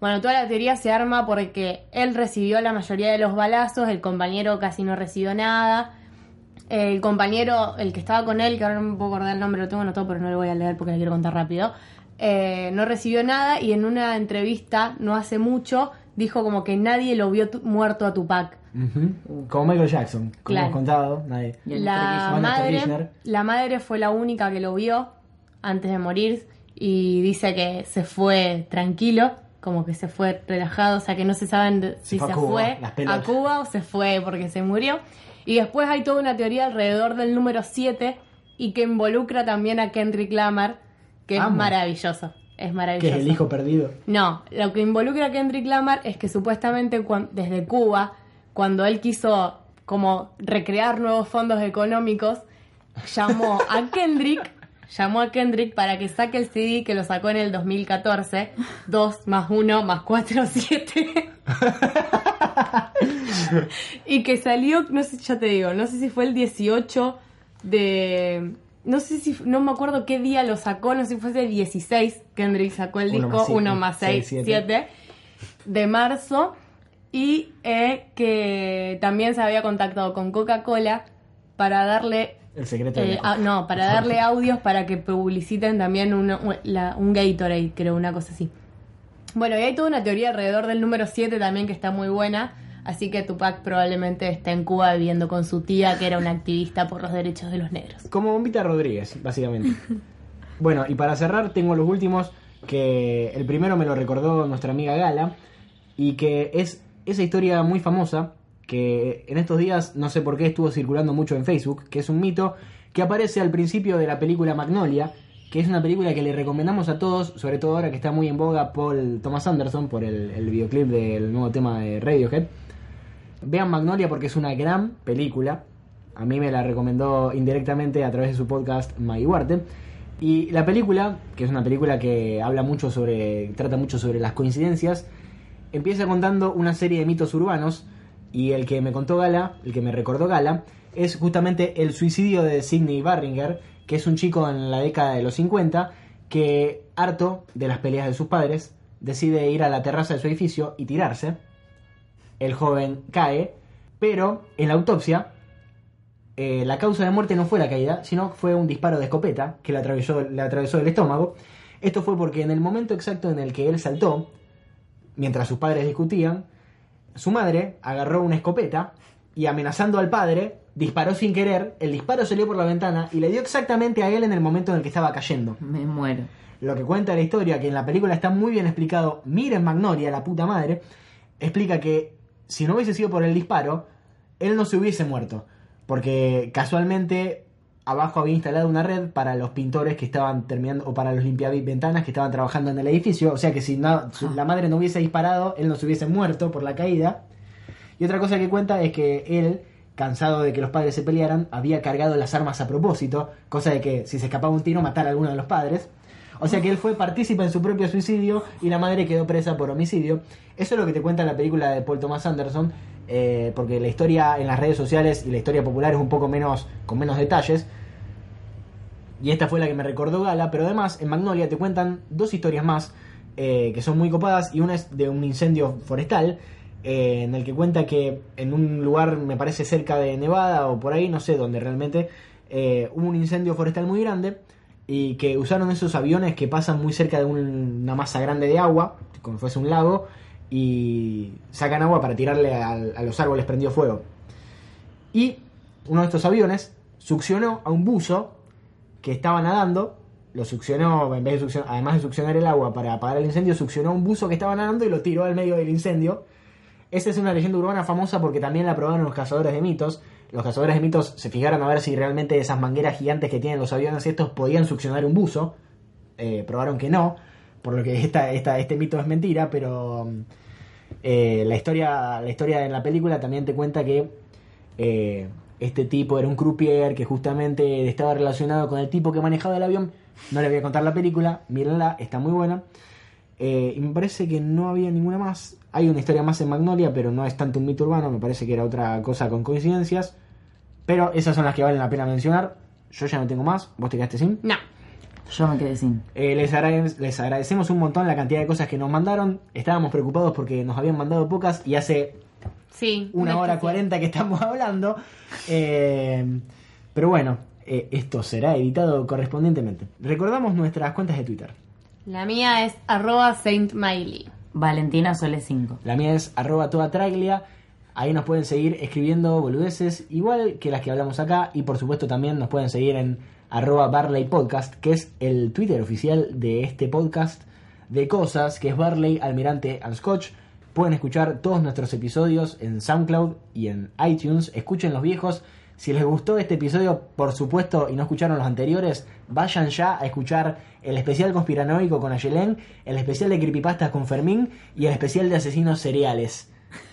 A: Bueno, toda la teoría se arma porque él recibió la mayoría de los balazos, el compañero casi no recibió nada. El compañero, el que estaba con él, que ahora no me puedo acordar el nombre, lo tengo anotado, pero no lo voy a leer porque le quiero contar rápido, eh, no recibió nada y en una entrevista no hace mucho dijo como que nadie lo vio muerto a Tupac.
C: Ujú. Como Michael Jackson, como
A: Claro.
C: hemos contado, nadie.
A: La madre, la madre fue la única que lo vio antes de morir y dice que se fue tranquilo, como que se fue relajado, o sea que no se saben si
C: fue
A: se
C: Cuba,
A: fue a. Cuba o se fue porque se murió. Y después hay toda una teoría alrededor del número 7 y que involucra también a Kendrick Lamar, que es maravilloso. Es
C: Que
A: maravilloso.
C: es el hijo perdido.
A: No, lo que involucra a Kendrick Lamar es que supuestamente cuan- desde Cuba, cuando él quiso como recrear nuevos fondos económicos, llamó a Kendrick, llamó a Kendrick para que saque el CD que lo sacó en el 2014, 2 más 1 más 4, 7. y que salió, no sé, ya te digo, no sé si fue el 18 de... No sé si, no me acuerdo qué día lo sacó, no sé si fue el 16, Kendrick sacó el
C: Uno
A: disco,
C: más siete,
A: 1 más 6,
C: seis, siete.
A: 7, de marzo, y eh, que también se había contactado con Coca-Cola para darle
C: El secreto
A: eh, no, para darle audios para que publiciten también una- un- la- un Gatorade, creo, una cosa así. Bueno, y hay toda una teoría alrededor del número 7 también que está muy buena. Así que Tupac probablemente está en Cuba viviendo con su tía, que era una activista por los derechos de los negros.
C: Como Bombita Rodríguez, básicamente. bueno, y para cerrar tengo los últimos, que el primero me lo recordó nuestra amiga Gala, y que es esa historia muy famosa, que en estos días no sé por qué estuvo circulando mucho en Facebook, que es un mito que aparece al principio de la película Magnolia, que es una película que le recomendamos a todos, sobre todo ahora que está muy en boga Paul Thomas Anderson, por el, el videoclip del nuevo tema de Radiohead. Vean Magnolia porque es una gran película. A mí me la recomendó indirectamente a través de su podcast Huarte. Y la película, que es una película que habla mucho sobre. trata mucho sobre las coincidencias, empieza contando una serie de mitos urbanos. Y el que me contó Gala, el que me recordó Gala, es justamente el suicidio de Sidney Barringer, que es un chico en la década de los 50 que, harto de las peleas de sus padres, decide ir a la terraza de su edificio y tirarse el joven cae, pero en la autopsia eh, la causa de muerte no fue la caída, sino fue un disparo de escopeta que le atravesó, le atravesó el estómago. Esto fue porque en el momento exacto en el que él saltó, mientras sus padres discutían, su madre agarró una escopeta y amenazando al padre, disparó sin querer, el disparo salió por la ventana y le dio exactamente a él en el momento en el que estaba cayendo.
B: Me muero.
C: Lo que cuenta la historia, que en la película está muy bien explicado, miren Magnolia, la puta madre, explica que si no hubiese sido por el disparo, él no se hubiese muerto. Porque casualmente abajo había instalado una red para los pintores que estaban terminando, o para los limpiaventanas que estaban trabajando en el edificio. O sea que si no- su- la madre no hubiese disparado, él no se hubiese muerto por la caída. Y otra cosa que cuenta es que él, cansado de que los padres se pelearan, había cargado las armas a propósito, cosa de que si se escapaba un tiro matara a alguno de los padres. O sea que él fue partícipe en su propio suicidio y la madre quedó presa por homicidio. Eso es lo que te cuenta la película de Paul Thomas Anderson, eh, porque la historia en las redes sociales y la historia popular es un poco menos, con menos detalles. Y esta fue la que me recordó Gala, pero además en Magnolia te cuentan dos historias más eh, que son muy copadas y una es de un incendio forestal eh, en el que cuenta que en un lugar, me parece cerca de Nevada o por ahí, no sé dónde realmente, eh, hubo un incendio forestal muy grande y que usaron esos aviones que pasan muy cerca de un- una masa grande de agua, como fuese un lago, y sacan agua para tirarle a los árboles prendido fuego. Y uno de estos aviones succionó a un buzo que estaba nadando, lo succionó, en vez de además de succionar el agua para apagar el incendio, succionó a un buzo que estaba nadando y lo tiró al medio del incendio. Esa es una leyenda urbana famosa porque también la probaron los cazadores de mitos. Los cazadores de mitos se fijaron a ver si realmente esas mangueras gigantes que tienen los aviones estos podían succionar un buzo. Eh, probaron que no, por lo que esta, esta, este mito es mentira, pero mm, eh, la, historia, la historia en la película también te cuenta que eh, este tipo era un croupier que justamente estaba relacionado con el tipo que manejaba el avión. No le voy a contar la película, mírenla, está muy buena. Eh, y me parece que no había ninguna más. Hay una historia más en Magnolia, pero no es tanto un mito urbano, me parece que era otra cosa con coincidencias. Pero esas son las que valen la pena mencionar. Yo ya no tengo más, vos te quedaste sin.
A: No.
B: Yo me quedé sin.
C: Eh, les, agrade- les agradecemos un montón la cantidad de cosas que nos mandaron. Estábamos preocupados porque nos habían mandado pocas y hace
A: Sí.
C: una
A: un
C: hora cuarenta que estamos hablando. Eh, pero bueno, eh, esto será editado correspondientemente. Recordamos nuestras cuentas de Twitter.
A: La mía es arroba Saint Miley.
B: Valentina Sole 5.
C: La mía es arroba toda traglia. Ahí nos pueden seguir escribiendo boludeces igual que las que hablamos acá. Y por supuesto también nos pueden seguir en arroba Barley Podcast, que es el Twitter oficial de este podcast de cosas, que es Barley, Almirante and Scotch. Pueden escuchar todos nuestros episodios en SoundCloud y en iTunes. Escuchen los viejos. Si les gustó este episodio, por supuesto, y no escucharon los anteriores, vayan ya a escuchar el especial conspiranoico con Ayelen, el especial de creepypastas con Fermín y el especial de asesinos seriales.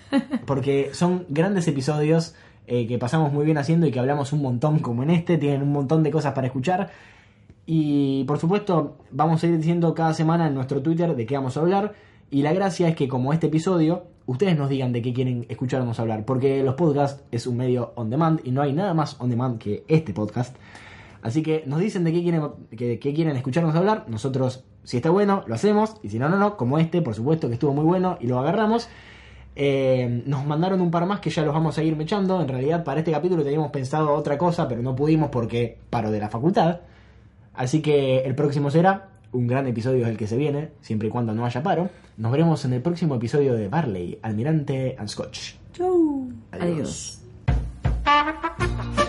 C: Porque son grandes episodios eh, que pasamos muy bien haciendo y que hablamos un montón como en este, tienen un montón de cosas para escuchar. Y por supuesto, vamos a ir diciendo cada semana en nuestro Twitter de qué vamos a hablar. Y la gracia es que como este episodio, ustedes nos digan de qué quieren escucharnos hablar. Porque los podcasts es un medio on demand y no hay nada más on demand que este podcast. Así que nos dicen de qué quieren, que, quieren escucharnos hablar. Nosotros, si está bueno, lo hacemos. Y si no, no, no. Como este, por supuesto que estuvo muy bueno y lo agarramos. Eh, nos mandaron un par más que ya los vamos a ir mechando. En realidad, para este capítulo teníamos pensado otra cosa, pero no pudimos porque paro de la facultad. Así que el próximo será un gran episodio es el que se viene, siempre y cuando no haya paro. Nos veremos en el próximo episodio de Barley, Almirante and Scotch.
B: Chau. Adiós. Miren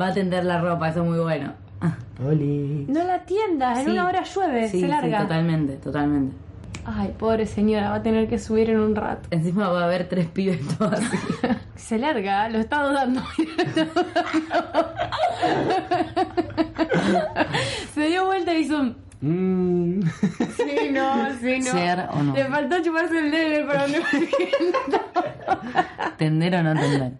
B: Va a tender la ropa, eso es muy bueno. Ah,
C: Oli.
A: No la tiendas, en
B: Sí.
A: una hora llueve,
B: sí,
A: se larga.
B: sí, totalmente, totalmente.
A: Ay, pobre señora, va a tener que subir en un rato.
B: Encima va a haber tres pibes todos así.
A: Se larga, lo está dudando. Se dio vuelta y hizo un...
C: Mm.
A: Sí, no, sí, no.
B: ¿Ser o no?
A: Le faltó chuparse el dedo para no
B: ¿Tender o no tender?